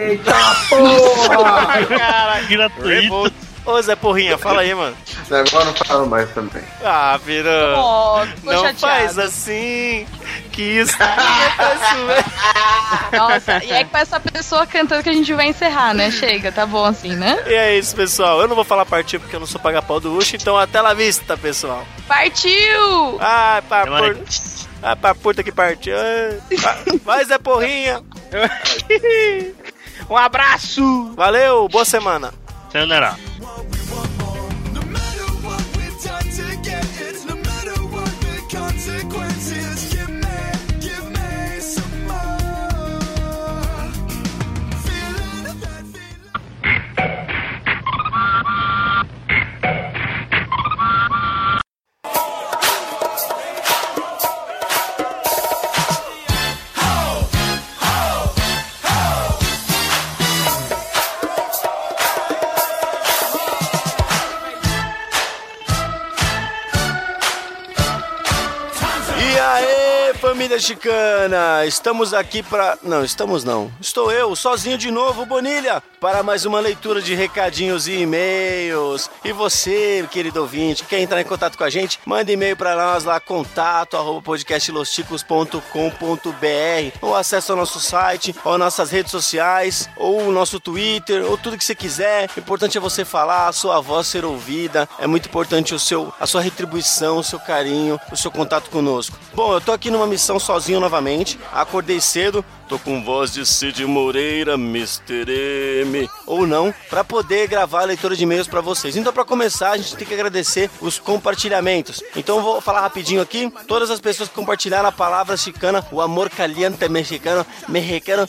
cara, Gratuito. revolto. Ô, Zé Porrinha, fala aí, mano. Agora não falo mais também. Ah, Pino. Oh, Não chateado. faz assim. Que [laughs] isso. Nossa, e é com essa pessoa cantando que a gente vai encerrar, né? Chega, tá bom assim, né? e é isso, pessoal. Eu não vou falar partir porque eu não sou paga-pau do Ucho, então até lá vista, pessoal. Partiu! Ai, pra por... Ah, pra puta que partiu. Vai- Vai, Zé Porrinha. [laughs] Um abraço! Valeu, boa semana. Sayonara. Família chicana? Estamos aqui para. Não, estamos não. Estou eu, sozinho de novo, Bonilha, para mais uma leitura de recadinhos e e-mails. E você, querido ouvinte, quer entrar em contato com a gente? Manda e-mail para nós lá, contato arroba podcastlosticos.com.br ou acesse o nosso site, ou nossas redes sociais, ou o nosso Twitter, ou tudo que você quiser. O importante é você falar, a sua voz ser ouvida. É muito importante o seu, a sua retribuição, o seu carinho, o seu contato conosco. Bom, eu tô aqui numa missão sozinho novamente. Acordei cedo, tô com voz de Cid Moreira, Mr. M, ou não, para poder gravar a leitura de e-mails para vocês. Então, para começar, a gente tem que agradecer os compartilhamentos. Então, vou falar rapidinho aqui. Todas as pessoas que compartilharam a palavra chicana, o amor caliente mexicano, mexicano,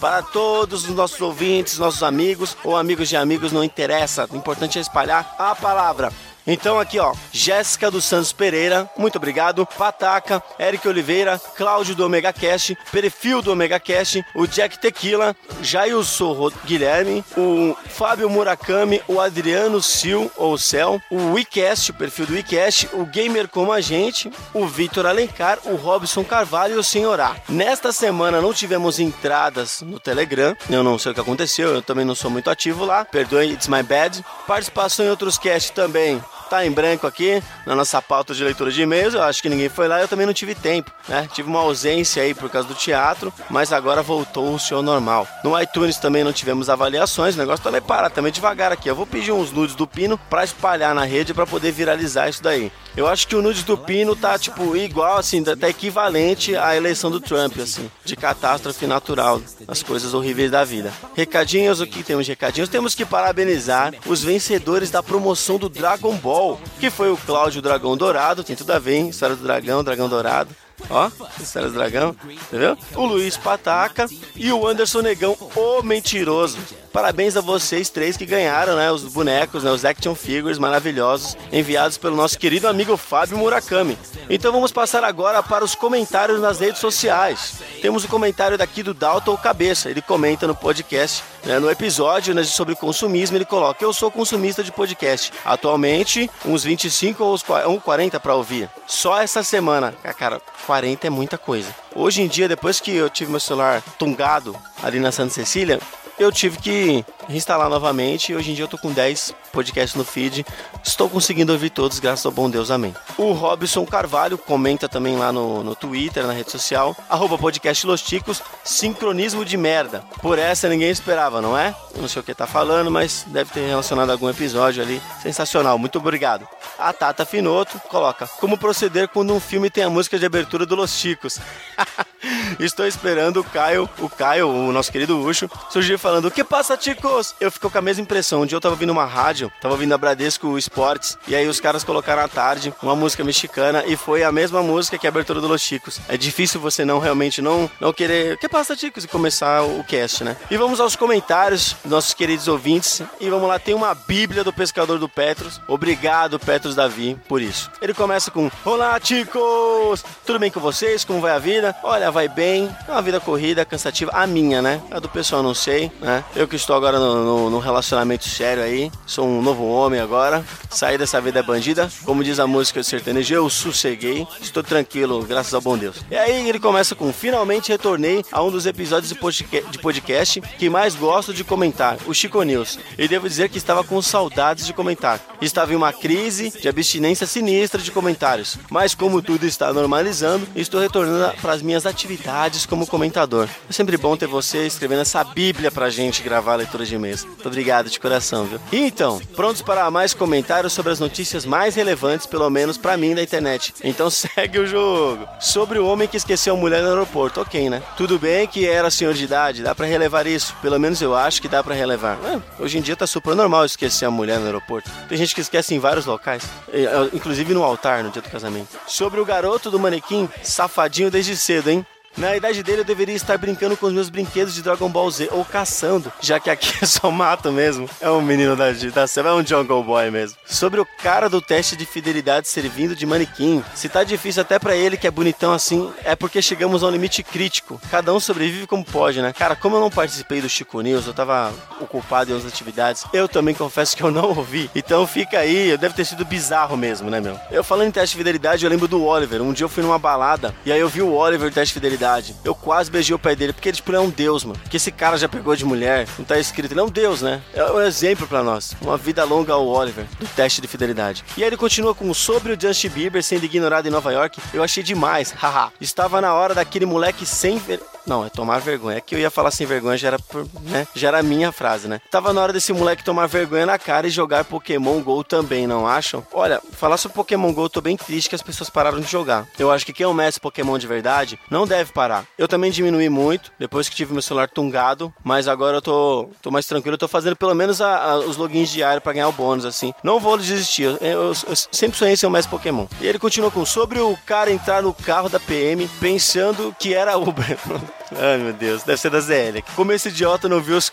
para todos os nossos ouvintes, nossos amigos ou amigos de amigos, não interessa. O importante é espalhar a palavra. Então aqui ó, Jéssica dos Santos Pereira, muito obrigado. Pataca, Eric Oliveira, Cláudio do Omega Cast, Perfil do Omega Cast, o Jack Tequila, Jailson Guilherme, o Fábio Murakami, o Adriano Sil, ou Cel, o WeCast, o perfil do WeCast, o Gamer Como a Gente, o Vitor Alencar, o Robson Carvalho e o Senhorá. Nesta semana não tivemos entradas no Telegram, eu não sei o que aconteceu, eu também não sou muito ativo lá, perdoe, it's my bad. Participação em outros cast também tá em branco aqui na nossa pauta de leitura de e-mails. Eu acho que ninguém foi lá, eu também não tive tempo, né? Tive uma ausência aí por causa do teatro, mas agora voltou o seu normal. No iTunes também não tivemos avaliações, o negócio também para, também devagar aqui. Eu vou pedir uns nudes do Pino pra espalhar na rede pra poder viralizar isso daí. Eu acho que o nudes do Pino tá tipo igual assim, tá tá equivalente à eleição do Trump assim, de catástrofe natural, as coisas horríveis da vida. Recadinhos, o que temos de recadinhos? Temos que parabenizar os vencedores da promoção do Dragon Ball, que foi o Cláudio Dragão Dourado, tem tudo a ver, hein? História do dragão, dragão dourado. Ó, história do dragão, entendeu? O Luiz Pataca e o Anderson Negão, o mentiroso. Parabéns a vocês três que ganharam, né? Os bonecos, né? Os action figures maravilhosos enviados pelo nosso querido amigo Fábio Murakami. Então vamos passar agora para os comentários nas redes sociais. Temos o comentário daqui do Dalton Cabeça. Ele comenta no podcast, né, no episódio né, sobre consumismo. Ele coloca: Eu sou consumista de podcast. Atualmente, uns 25 ou uns qua- ou 40 para ouvir. Só essa semana. Ah, Cara, 40 é muita coisa. Hoje em dia, depois que eu tive meu celular tungado ali na Santa Cecília, eu tive que reinstalar novamente e hoje em dia eu tô com 10 podcasts no feed. Estou conseguindo ouvir todos, graças ao bom Deus, amém. O Robson Carvalho comenta também lá no, no Twitter, na rede social, arroba podcast Los Ticos, sincronismo de merda. Por essa ninguém esperava, não é? Não sei o que tá falando, mas deve ter relacionado algum episódio ali. Sensacional, muito obrigado. A Tata Finoto coloca, como proceder quando um filme tem a música de abertura do Los Ticos? [laughs] Estou esperando o Caio, o Caio, o nosso querido Ucho, surgir falando: O que passa, ticos? Eu fico com a mesma impressão. Um dia eu tava ouvindo uma rádio, tava ouvindo a Bradesco Esportes, e aí os caras colocaram à tarde uma música mexicana e foi a mesma música que a abertura do Los Chicos. É difícil você não realmente não, não querer. O que passa, ticos? E começar o cast, né? E vamos aos comentários dos nossos queridos ouvintes. E vamos lá, tem uma Bíblia do pescador do Petros. Obrigado, Petros Davi, por isso. Ele começa com: Olá, ticos! Tudo bem com vocês? Como vai a vida? Olha, vai bem. É uma vida corrida, cansativa. A minha, né? A do pessoal não sei, né? Eu que estou agora no, no- no relacionamento sério aí. Sou um novo homem agora. Saí dessa vida bandida. Como diz a música do sertanejo, eu sosseguei. Estou tranquilo, graças ao bom Deus. E aí ele começa com: Finalmente retornei a um dos episódios de podca- de podcast que mais gosto de comentar, o Chico News. E devo dizer que estava com saudades de comentar. Estava em uma crise de abstinência sinistra de comentários. Mas como tudo está normalizando, estou retornando para as minhas atividades como comentador. É sempre bom ter você escrevendo essa bíblia pra gente gravar a leitura de e-mails. Muito obrigado de coração, viu? E então, prontos para mais comentários sobre as notícias mais relevantes, pelo menos pra mim, da internet. Então [laughs] segue o jogo. Sobre o homem que esqueceu a mulher no aeroporto, ok, né? Tudo bem que era senhor de idade, dá pra relevar isso. Pelo menos eu acho que dá pra relevar. É, hoje em dia tá super normal esquecer a mulher no aeroporto. Tem gente que esquece em vários locais, e, é, inclusive no altar no dia do casamento. Sobre o garoto do manequim, safadinho desde cedo, hein? Na idade dele eu deveria estar brincando com os meus brinquedos de Dragon Ball Z ou caçando, já que aqui [laughs] é só mato mesmo. É um menino da, da selva, é um Jungle Boy mesmo. Sobre o cara do teste de fidelidade servindo de manequim. Se tá difícil até pra ele que é bonitão assim, é porque chegamos ao limite crítico. Cada um sobrevive como pode, né? Cara, como eu não participei do Chico News, eu tava ocupado em outras atividades, eu também confesso que eu não ouvi. Então fica aí, deve ter sido bizarro mesmo, né, meu? Eu falando em teste de fidelidade, eu lembro do Oliver. Um dia eu fui numa balada e aí eu vi o Oliver teste de fidelidade. Eu quase beijei o pé dele, porque ele, tipo, ele é um deus, mano. Que esse cara já pegou de mulher, não tá escrito, ele é um deus, né? É um exemplo pra nós. Uma vida longa ao Oliver, do teste de fidelidade. E aí ele continua com sobre o Justin Bieber sendo ignorado em Nova York. Eu achei demais, [laughs] haha. Estava na hora daquele moleque sem. Não, é tomar vergonha. É que eu ia falar sem vergonha, já era, por- né? já era minha frase, né? Tava na hora desse moleque tomar vergonha na cara e jogar Pokémon GO também, não acham? Olha, falar sobre Pokémon GO, eu tô bem triste que as pessoas pararam de jogar. Eu acho que quem é um mestre Pokémon de verdade não deve parar. Eu também diminui muito, depois que tive meu celular tungado, mas agora eu tô, tô mais tranquilo. Eu tô fazendo pelo menos a- a- os logins diários pra ganhar o bônus, assim. Não vou desistir. Eu, eu- eu sempre sonhei ser um mestre Pokémon. E ele continua com sobre o cara entrar no carro da PM pensando que era Uber. [laughs] Ai, meu Deus, deve ser da ZL. Como esse idiota não viu os,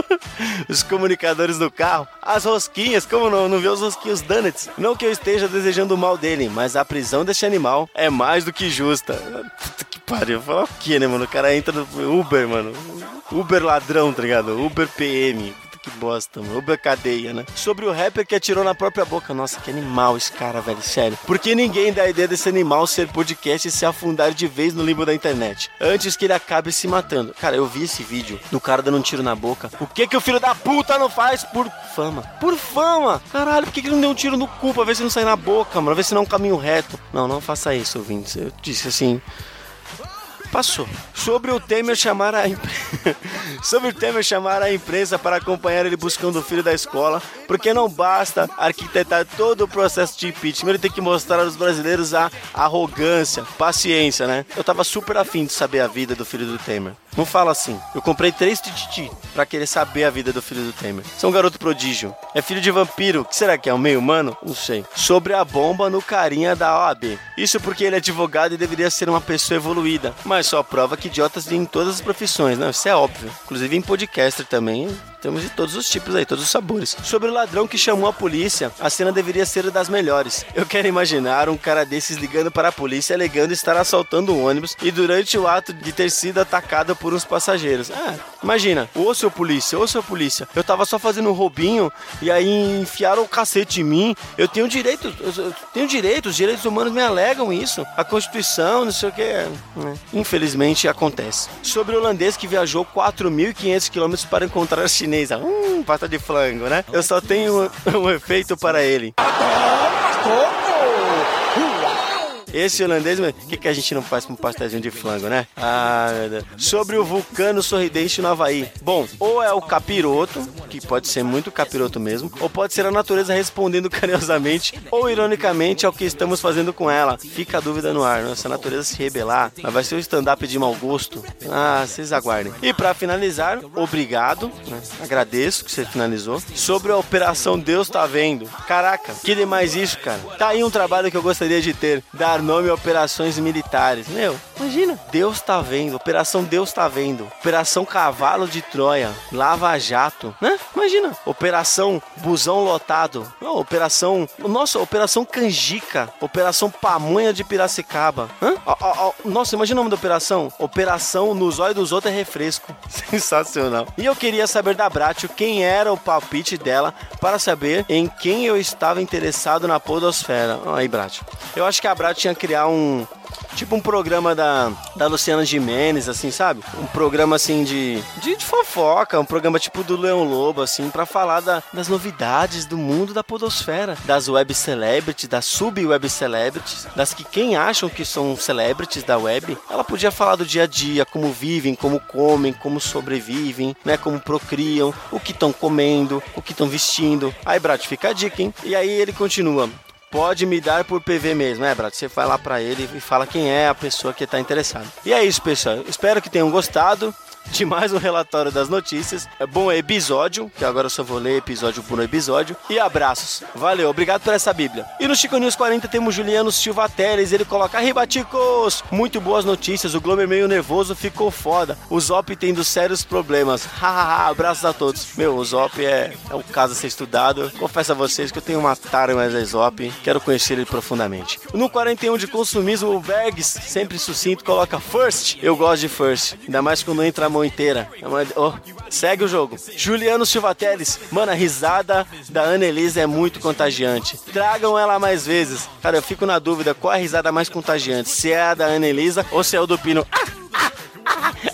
[laughs] os comunicadores do carro, as rosquinhas, como não, não viu os rosquinhos donuts? Não que eu esteja desejando o mal dele, mas a prisão desse animal é mais do que justa. Puta que pariu, falar o quê, né, mano? O cara entra no Uber, mano. Uber ladrão, tá ligado? Uber PM. Que bosta, mano. Uber cadeia, né? Sobre o rapper que atirou na própria boca. Nossa, que animal esse cara, velho. Sério. Por que ninguém dá a ideia desse animal ser podcast e se afundar de vez no limbo da internet? Antes que ele acabe se matando. Cara, eu vi esse vídeo do cara dando um tiro na boca. O que que o filho da puta não faz por fama? Por fama! Caralho, por que, que ele não deu um tiro no cu pra ver se não sai na boca, mano? Ver se não é um caminho reto. Não, não faça isso, ouvintes. Eu disse assim. Passou. Sobre o Temer chamar a [laughs] Sobre o Temer chamar a imprensa para acompanhar ele buscando o filho da escola, porque não basta arquitetar todo o processo de impeachment, ele tem que mostrar aos brasileiros a arrogância, paciência, né? Eu tava super afim de saber a vida do filho do Temer. Não fala assim. Eu comprei três tititi pra querer saber a vida do filho do Temer. Você é um garoto prodígio. É filho de vampiro. Que será que é? Um meio humano? Não sei. Sobre a bomba no carinha da OAB. Isso porque ele é advogado e deveria ser uma pessoa evoluída. Mas só prova que idiotas em todas as profissões, né? Isso é óbvio. Inclusive em podcaster também. Temos de todos os tipos aí, todos os sabores. Sobre o ladrão que chamou a polícia, a cena deveria ser das melhores. Eu quero imaginar um cara desses ligando para a polícia alegando estar assaltando um ônibus e durante o ato de ter sido atacado por uns passageiros. Ah, imagina, ô seu polícia, ô seu polícia, eu tava só fazendo um roubinho e aí enfiaram o cacete em mim. Eu tenho direito, eu tenho direito, os direitos humanos me alegam isso. A Constituição, não sei o que. é? Infelizmente acontece. Sobre o holandês que viajou 4.500 quilômetros para encontrar a chinesa. Hum, pasta de flango, né? Eu só tenho um, [laughs] um efeito para ele. Esse holandês, o que, que a gente não faz com um pastelzinho de flango, né? Ah, meu Deus. Sobre o vulcano sorridente no Havaí. Bom, ou é o capiroto, que pode ser muito capiroto mesmo, ou pode ser a natureza respondendo [laughs] carinhosamente ou ironicamente ao que estamos fazendo com ela. Fica a dúvida no ar, né? Se a natureza se rebelar, mas vai ser o stand-up de mau gosto. Ah, vocês aguardem. E pra finalizar, obrigado, né? agradeço que você finalizou. Sobre a Operação Deus Tá Vendo. Caraca, que demais isso, cara. Tá aí um trabalho que eu gostaria de ter. Dar nome operações militares. Meu, imagina. Deus tá vendo. Operação Deus tá vendo. Operação Cavalo de Troia. Lava Jato. Né? Imagina. Operação Busão Lotado. Não, operação. Nossa, Operação Canjica. Operação Pamonha de Piracicaba. Hã? Nossa, imagina o nome da operação. Operação Nos Olhos dos Outros é Refresco. [laughs] Sensacional. E eu queria saber da Bratio quem era o palpite dela para saber em quem eu estava interessado na podosfera. Aí, Bratio. Eu acho que a Bratio tinha que criar um. Tipo um programa da, da Luciana Gimenez, assim, sabe? Um programa, assim, de, de, de fofoca, um programa tipo do Leão Lobo, assim, pra falar da- das novidades do mundo da podosfera. Das web celebrities, das sub-web celebrities, das que quem acham que são celebrities da web. Ela podia falar do dia a dia, como vivem, como comem, como sobrevivem, né? Como procriam, o que estão comendo, o que estão vestindo. Aí, Brat, fica a dica, hein? E aí ele continua. Pode me dar por PV mesmo, é, Brat? Você vai lá pra ele e fala quem é a pessoa que tá interessada. E é isso, pessoal. Espero que tenham gostado [laughs] de mais um relatório das notícias. É bom episódio, que agora eu só vou ler episódio por episódio. E abraços. Valeu, obrigado por essa Bíblia. E no Chico News 40 temos Juliano Silva Teles. Ele coloca: Arriba, Ticos! Muito boas notícias. O Globo é meio nervoso, ficou foda. O Zop tendo sérios problemas. Hahaha, abraços a todos. Meu, o Zop é, é um caso a ser estudado. Confesso a vocês que eu tenho uma tara mais a Zop. Quero conhecer ele profundamente. No 41 de consumismo, o Bergs, sempre sucinto, coloca First. Eu gosto de First. Ainda mais quando entra mão inteira. Oh, segue o jogo. Juliano Silva Teles. Mano, a risada da Annelise é muito contagiante. Tragam ela mais vezes. Cara, eu fico na dúvida qual a risada mais contagiante. Se é a da Annelisa ou se é o do Pino. Ah!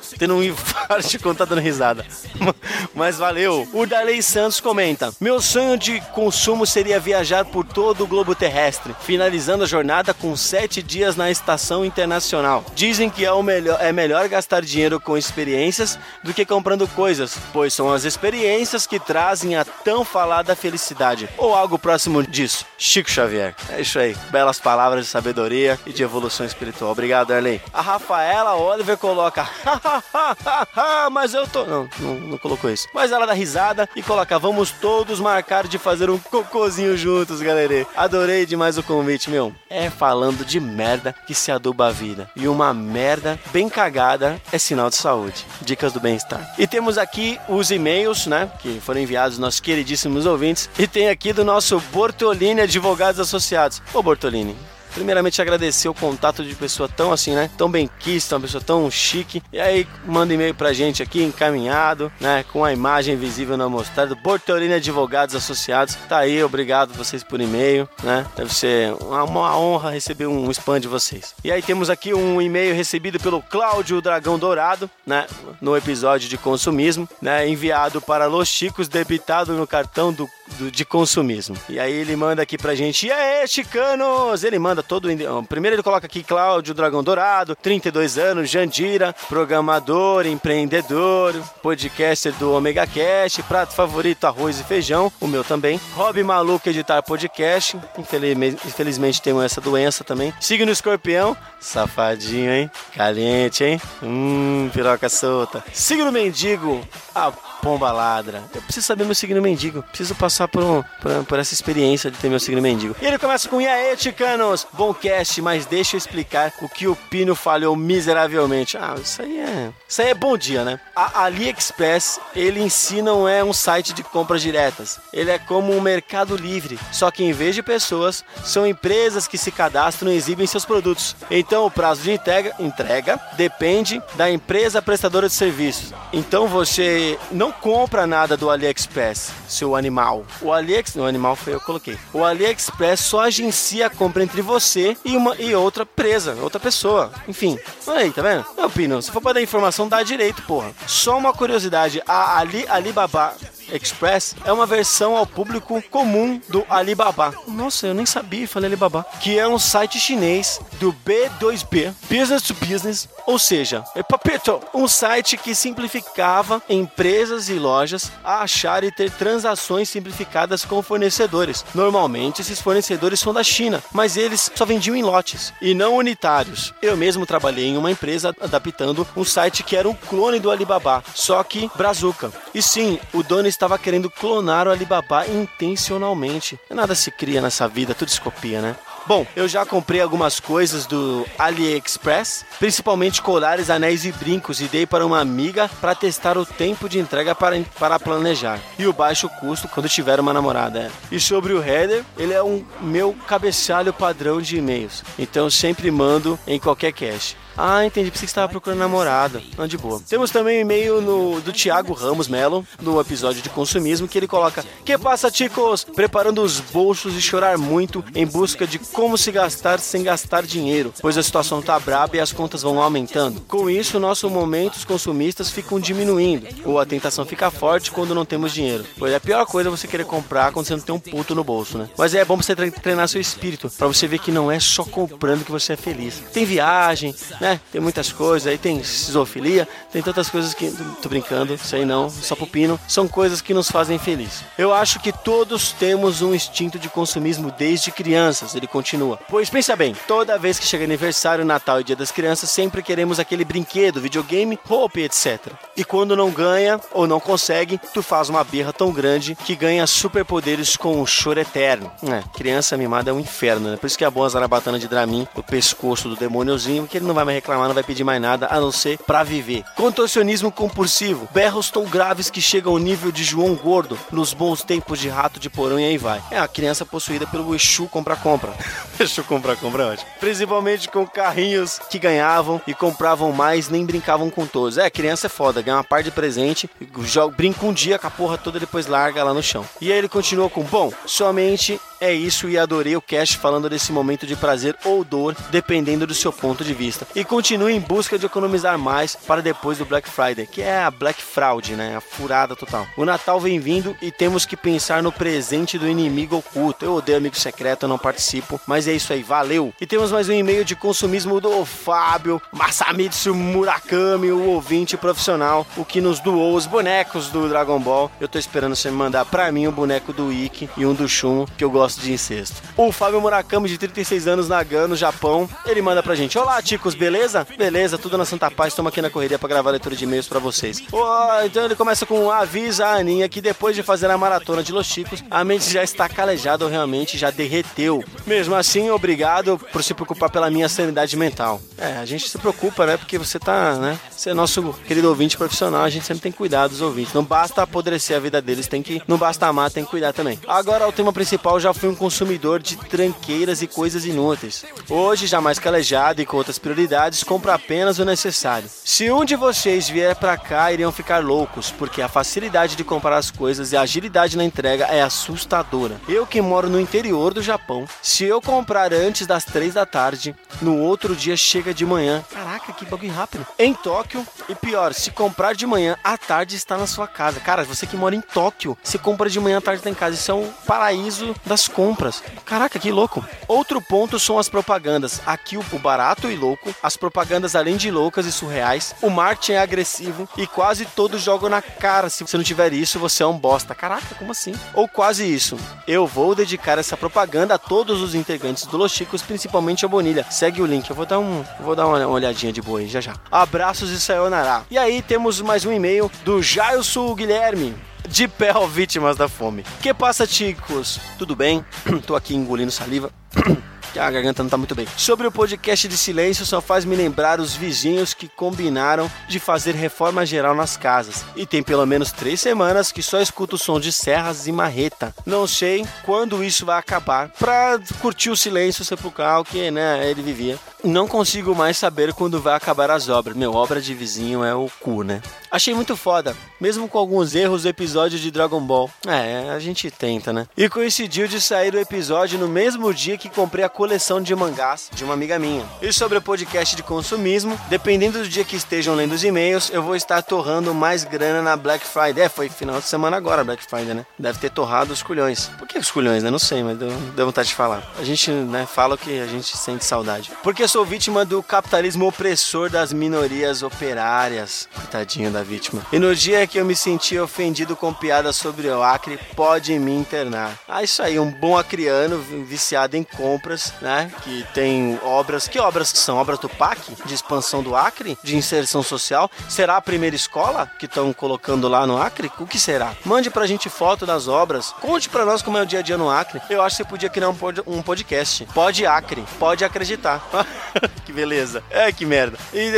[laughs] Tendo um infarto quando tá dando risada. [laughs] Mas valeu. O Darley Santos comenta: Meu sonho de consumo seria viajar por todo o globo terrestre, finalizando a jornada com sete dias na estação internacional. Dizem que é, o melhor, é melhor gastar dinheiro com experiências do que comprando coisas, pois são as experiências que trazem a tão falada felicidade, ou algo próximo disso. Chico Xavier. É isso aí. Belas palavras de sabedoria e de evolução espiritual. Obrigado, Darley. A Rafaela Oliver coloca: [laughs] [laughs] Mas eu tô. Não, não, não colocou isso. Mas ela dá risada e coloca: Vamos todos marcar de fazer um cocôzinho juntos, galera. Adorei demais o convite, meu. É falando de merda que se aduba a vida. E uma merda bem cagada é sinal de saúde. Dicas do bem-estar. E temos aqui os e-mails, né? Que foram enviados dos nossos queridíssimos ouvintes. E tem aqui do nosso Bortolini Advogados Associados. Ô, Bortolini, Primeiramente agradecer o contato de pessoa tão assim, né? Tão bem quista, uma pessoa tão chique. E aí manda e-mail pra gente aqui encaminhado, né? Com a imagem visível na mostrada. Bortolini Advogados Associados. Tá aí, obrigado vocês por e-mail, né? Deve ser uma, uma honra receber um spam de vocês. E aí temos aqui um e-mail recebido pelo Cláudio Dragão Dourado, né? No episódio de consumismo, né? Enviado para Los Chicos, debitado no cartão do de consumismo. E aí ele manda aqui pra gente, e aí, chicanos? Ele manda todo Primeiro ele coloca aqui Cláudio Dragão Dourado, 32 anos, Jandira, programador, empreendedor, podcaster do Omega Cash, prato favorito, arroz e feijão, o meu também. Hobby maluco editar podcast, infelizmente, infelizmente tenho essa doença também. Signo escorpião, safadinho, hein? Caliente, hein? Hum, piroca solta. Signo mendigo, a pomba ladra. Eu preciso saber meu signo mendigo. Preciso passar por, um, por, por essa experiência de ter meu signo mendigo. E ele começa com: E aí, Ticanos? Bom cast, mas deixa eu explicar o que o Pino falhou miseravelmente. Ah, isso aí é. Isso aí é bom dia, né? A AliExpress, ele em si não é um site de compras diretas. Ele é como um mercado livre. Só que em vez de pessoas, são empresas que se cadastram e exibem seus produtos. Então o prazo de entrega, entrega depende da empresa prestadora de serviços. Então você não compra nada do AliExpress, seu animal. O AliExpress, o animal foi eu que coloquei. O AliExpress só agencia a compra entre você e uma e outra empresa, outra pessoa. Enfim, olha aí, tá vendo? Não, Pino, se for pra dar informação, dá direito, porra. Só uma curiosidade, a Ali Alibaba Express é uma versão ao público comum do Alibaba. Nossa, eu nem sabia, falei Alibaba. Que é um site chinês do B2B, Business to Business, ou seja, é papito, um site que simplificava empresas e lojas a achar e ter transações simplificadas com fornecedores. Normalmente esses fornecedores são da China, mas eles só vendiam em lotes e não unitários. Eu mesmo trabalhei em uma empresa adaptando um site que era um clone do Alibaba, só que brazuca. E sim, o dono estava querendo clonar o Alibaba intencionalmente. Nada se cria nessa vida, tudo se copia, né? Bom, eu já comprei algumas coisas do AliExpress, principalmente colares, anéis e brincos, e dei para uma amiga para testar o tempo de entrega para, para planejar e o baixo custo quando tiver uma namorada. é. E sobre o header, ele é um meu cabeçalho padrão de e-mails, então sempre mando em qualquer cache. Ah, entendi. Pensei que você estava procurando namorada. Não, de boa. Temos também um e-mail no, do Thiago Ramos Melo, no episódio de consumismo, que ele coloca: Que passa, chicos? Preparando os bolsos e chorar muito em busca de como se gastar sem gastar dinheiro, pois a situação tá braba e as contas vão aumentando. Com isso, nossos momentos consumistas ficam diminuindo, ou a tentação fica forte quando não temos dinheiro. Pois é a pior coisa você querer comprar quando você não tem um puto no bolso, né? Mas é bom você tre- treinar seu espírito, pra você ver que não é só comprando que você é feliz. Tem viagem, né? Tem muitas coisas, aí tem zoofilia, tem tantas coisas que. Tô brincando, aí não, só pupino. São coisas que nos fazem feliz. Eu acho que todos temos um instinto de consumismo desde crianças, ele continua. Pois pensa bem, toda vez que chega aniversário, Natal e Dia das Crianças, sempre queremos aquele brinquedo, videogame, roupa etc. E quando não ganha ou não consegue, tu faz uma birra tão grande que ganha superpoderes com o choro eterno. É, criança mimada é um inferno, né? Por isso que é bom a zarabatana de Dramin, o pescoço do demôniozinho, que ele não vai mais reclamar, não vai pedir mais nada, a não ser pra viver. Contorcionismo compulsivo, berros tão graves que chegam ao nível de João Gordo, nos bons tempos de rato de porão e aí vai. É a criança possuída pelo Exu compra-compra. [laughs] Exu compra-compra é ótimo. Principalmente com carrinhos que ganhavam e compravam mais, nem brincavam com todos. É, criança é foda, ganha uma par de presente, joga, brinca um dia com a porra toda e depois larga lá no chão. E aí ele continua com, bom, somente é isso e adorei o cast falando desse momento de prazer ou dor, dependendo do seu ponto de vista. E continue em busca de economizar mais para depois do Black Friday, que é a Black Fraud, né? A furada total. O Natal vem vindo e temos que pensar no presente do inimigo oculto. Eu odeio amigo secreto, eu não participo, mas é isso aí, valeu. E temos mais um e-mail de consumismo do Fábio Masamitsu Murakami, o ouvinte profissional, o que nos doou os bonecos do Dragon Ball. Eu tô esperando você me mandar pra mim o boneco do Ikki e um do Shun, que eu gosto de incesto. O Fábio Murakami, de 36 anos, Nagano, Japão, ele manda pra gente: Olá, ticos, beleza? Beleza, tudo na Santa Paz, estamos aqui na correria pra gravar a leitura de e-mails pra vocês. Ó, então ele começa com avisa a Aninha que depois de fazer a maratona de Los Chicos, a mente já está calejada ou realmente já derreteu. Mesmo assim, obrigado por se preocupar pela minha sanidade mental. É, a gente se preocupa, né? Porque você tá, né? Você é nosso querido ouvinte profissional, a gente sempre tem que cuidar dos ouvintes. Não basta apodrecer a vida deles, tem que. Não basta amar, tem que cuidar também. Agora, o tema principal já um consumidor de tranqueiras e coisas inúteis. Hoje, já mais calejado e com outras prioridades, compro apenas o necessário. Se um de vocês vier pra cá, iriam ficar loucos, porque a facilidade de comprar as coisas e a agilidade na entrega é assustadora. Eu que moro no interior do Japão, se eu comprar antes das três da tarde, no outro dia chega de manhã. Caraca, que bagulho rápido. Em Tóquio, e pior, se comprar de manhã, à tarde está na sua casa. Cara, você que mora em Tóquio, se compra de manhã, à tarde está em casa. Isso é um paraíso das compras. Caraca, que louco. Outro ponto são as propagandas. Aqui o barato e louco, as propagandas além de loucas e surreais, o marketing é agressivo e quase todos jogam na cara. Se você não tiver isso, você é um bosta. Caraca, como assim? Ou quase isso. Eu vou dedicar essa propaganda a todos os integrantes do Los Chicos, principalmente a Bonilha. Segue o link, eu vou dar um, vou dar uma olhadinha de boa aí já já. Abraços e sayonara. E aí temos mais um e-mail do Jailson Guilherme. De pé ao vítimas da fome. Que passa, ticos? Tudo bem? [clears throat] Tô aqui engolindo saliva. [clears throat] a garganta não tá muito bem. Sobre o podcast de silêncio, só faz me lembrar os vizinhos que combinaram de fazer reforma geral nas casas. E tem pelo menos três semanas que só escuto o som de serras e marreta. Não sei quando isso vai acabar. Pra curtir o silêncio sepulcral que, né, ele vivia. Não consigo mais saber quando vai acabar as obras. Meu, obra de vizinho é o cu, né? Achei muito foda, mesmo com alguns erros do episódio de Dragon Ball. É, a gente tenta, né? E coincidiu de sair o episódio no mesmo dia que comprei a coleção de mangás de uma amiga minha. E sobre o podcast de consumismo, dependendo do dia que estejam lendo os e-mails, eu vou estar torrando mais grana na Black Friday. É, foi final de semana agora, Black Friday, né? Deve ter torrado os culhões. Por que os culhões, né? Não sei, mas deu, deu vontade de falar. A gente, né, fala o que a gente sente saudade. Porque sou vítima do capitalismo opressor das minorias operárias. Coitadinho da vítima. E no dia que eu me senti ofendido com piadas sobre o Acre, pode me internar. Ah, isso aí, um bom acriano viciado em Compras, né? Que tem obras. Que obras que são? Obras do PAC? De expansão do Acre? De inserção social? Será a primeira escola que estão colocando lá no Acre? O que será? Mande pra gente foto das obras. Conte pra nós como é o dia a dia no Acre. Eu acho que você podia criar um, pod- um podcast. Pode Acre. Pode acreditar. [laughs] que beleza. É, que merda. E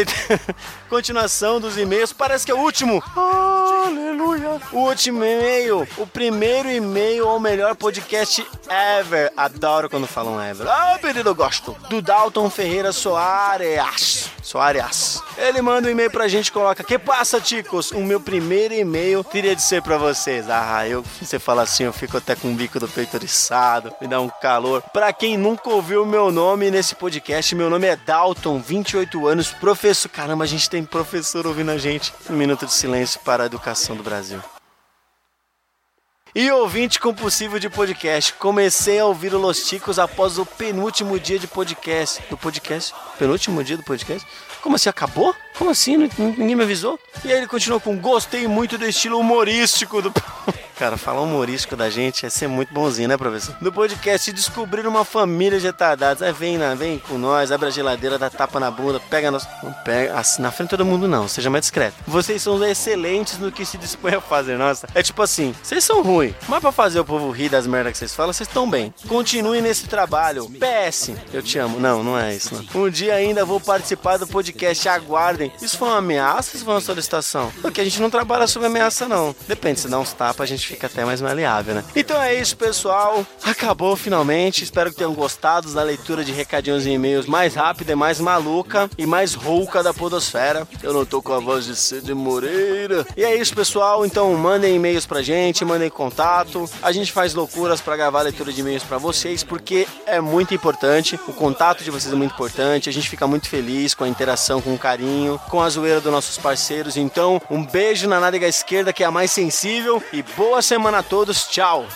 [laughs] continuação dos e-mails. Parece que é o último. Aleluia. O último e-mail. O primeiro e-mail ao melhor podcast ever. Adoro quando falam ever. Ah, querido, eu gosto. Do Dalton Ferreira Soares. Soares. Ele manda um e-mail pra gente coloca: Que passa, ticos? O meu primeiro e-mail teria de ser pra vocês. Ah, eu, você fala assim, eu fico até com o bico do peito eriçado, me dá um calor. Pra quem nunca ouviu o meu nome nesse podcast, meu nome é Dalton, 28 anos, professor. Caramba, a gente tem professor ouvindo a gente. Um minuto de silêncio para a educação do Brasil. E ouvinte compulsivo de podcast. Comecei a ouvir o Los Ticos após o penúltimo dia de podcast. Do podcast? Penúltimo dia do podcast? Como assim? Acabou? Como assim? Ninguém me avisou? E aí ele continuou com: Gostei muito do estilo humorístico do. [laughs] Cara, falar humorístico da gente é ser muito bonzinho, né, professor? No podcast, descobrir uma família de retardados. Aí vem, na, vem com nós, abre a geladeira, dá tapa na bunda, pega nós. Não pega, assim, na frente de todo mundo não, seja mais discreto. Vocês são excelentes no que se dispõe a fazer, nossa. É tipo assim, vocês são ruins, mas pra fazer o povo rir das merdas que vocês falam, vocês estão bem. Continuem nesse trabalho. PS, eu te amo. Não, não é isso, não. Um dia ainda vou participar do podcast, aguardem. Isso foi uma ameaça ou isso foi uma solicitação? Porque a gente não trabalha sob ameaça, não. Depende, se dá uns tapas, a gente fica até mais maleável, né? Então é isso, pessoal. Acabou finalmente. Espero que tenham gostado da leitura de recadinhos e e-mails mais rápida e mais maluca e mais rouca da podosfera. Eu não tô com a voz de Cid Moreira. E é isso, pessoal. Então mandem e-mails pra gente, mandem contato. A gente faz loucuras pra gravar a leitura de e-mails pra vocês, porque é muito importante. O contato de vocês é muito importante. A gente fica muito feliz com a interação, com o carinho, com a zoeira dos nossos parceiros. Então, um beijo na nádega esquerda, que é a mais sensível. E boa semana a todos. Tchau.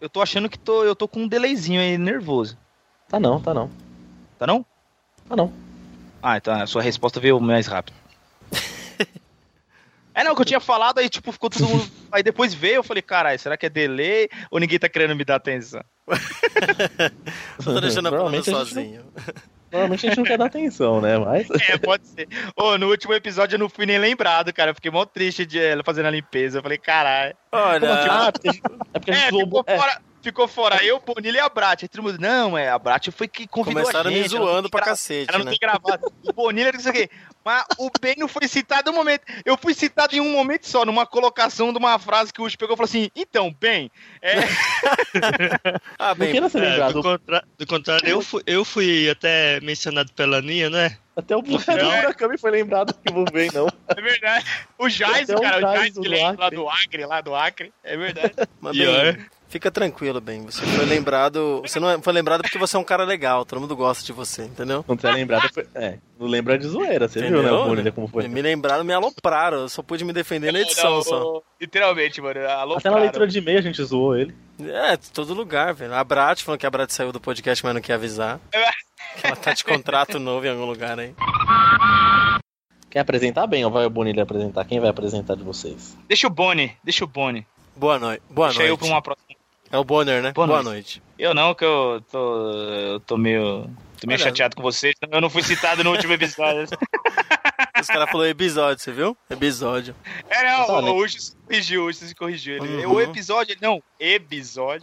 Eu tô achando que tô, eu tô com um delayzinho aí nervoso. Tá não, tá não. Tá não? Tá não. Ah, então a sua resposta veio mais rápido. [laughs] É não, que eu tinha falado, aí tipo, ficou todo mundo. Aí depois veio, eu falei, caralho, será que é delay ou ninguém tá querendo me dar atenção? Eu [laughs] tô deixando a Pamela Provavelmente a gente sozinho. Provavelmente a gente não quer dar atenção, né? Mas. [laughs] É, pode ser. Ô, no último episódio eu não fui nem lembrado, cara. Eu fiquei mó triste de ela fazendo a limpeza. Eu falei, caralho. Olha, Ah, porque a gente, é porque a gente É, zoou. ficou é, fora. Ficou fora eu, Bonilha e a Brat. Aí todo mundo, não, é, a Brat foi que convidou começaram a me gente. ela não zoando pra gra- cacete, Ela não né? tem gravado. O Bonilha, não sei o quê. Mas o Ben não foi citado em um momento. Eu fui citado em um momento só, numa colocação de uma frase que o Ucho pegou e falou assim: então, Ben, é, [laughs] Ah, Não bem, queira ser É, lembrado. do, contra- do contrário, eu fui, eu fui até mencionado pela Aninha, né? Até o final- Murakami foi lembrado que não vem, não. é verdade. O Jais, o cara, o Jais que lá do Acre, lá do Acre. É verdade. mas Pior. bem, fica tranquilo, bem. Você foi lembrado. Você não é- foi lembrado porque você é um cara legal. Todo mundo gosta de você, entendeu? Não ter lembrado. Foi, é, não lembra de zoeira. Você viu, né? O Bonilha como foi. Me lembraram, me alopraram. Eu só pude me defender na edição Não, só. o- Literalmente, mano. Alô, Até na leitura de e-mail a gente zoou ele. É, todo lugar, velho. A Brat falando que a Brat saiu do podcast, mas não quer avisar. Que [laughs] ela tá de contrato novo em algum lugar aí. Quer apresentar bem ou vai o Bonilha apresentar? Quem vai apresentar de vocês? Deixa o Boni, deixa o Boni. Boa noite. Boa deixa eu noite. pra uma próxima. É o Bonner, né? Boa Boa, noite. noite. Eu não, que eu tô. Eu tô meio. Tô meio Olha. chateado com vocês. Eu não fui citado no último episódio. [laughs] Os caras falaram episódio, você viu? Episódio. É, não, o Ucho se corrigiu, o Ucho se corrigiu. Ele, Uhum. O episódio, não, episódio.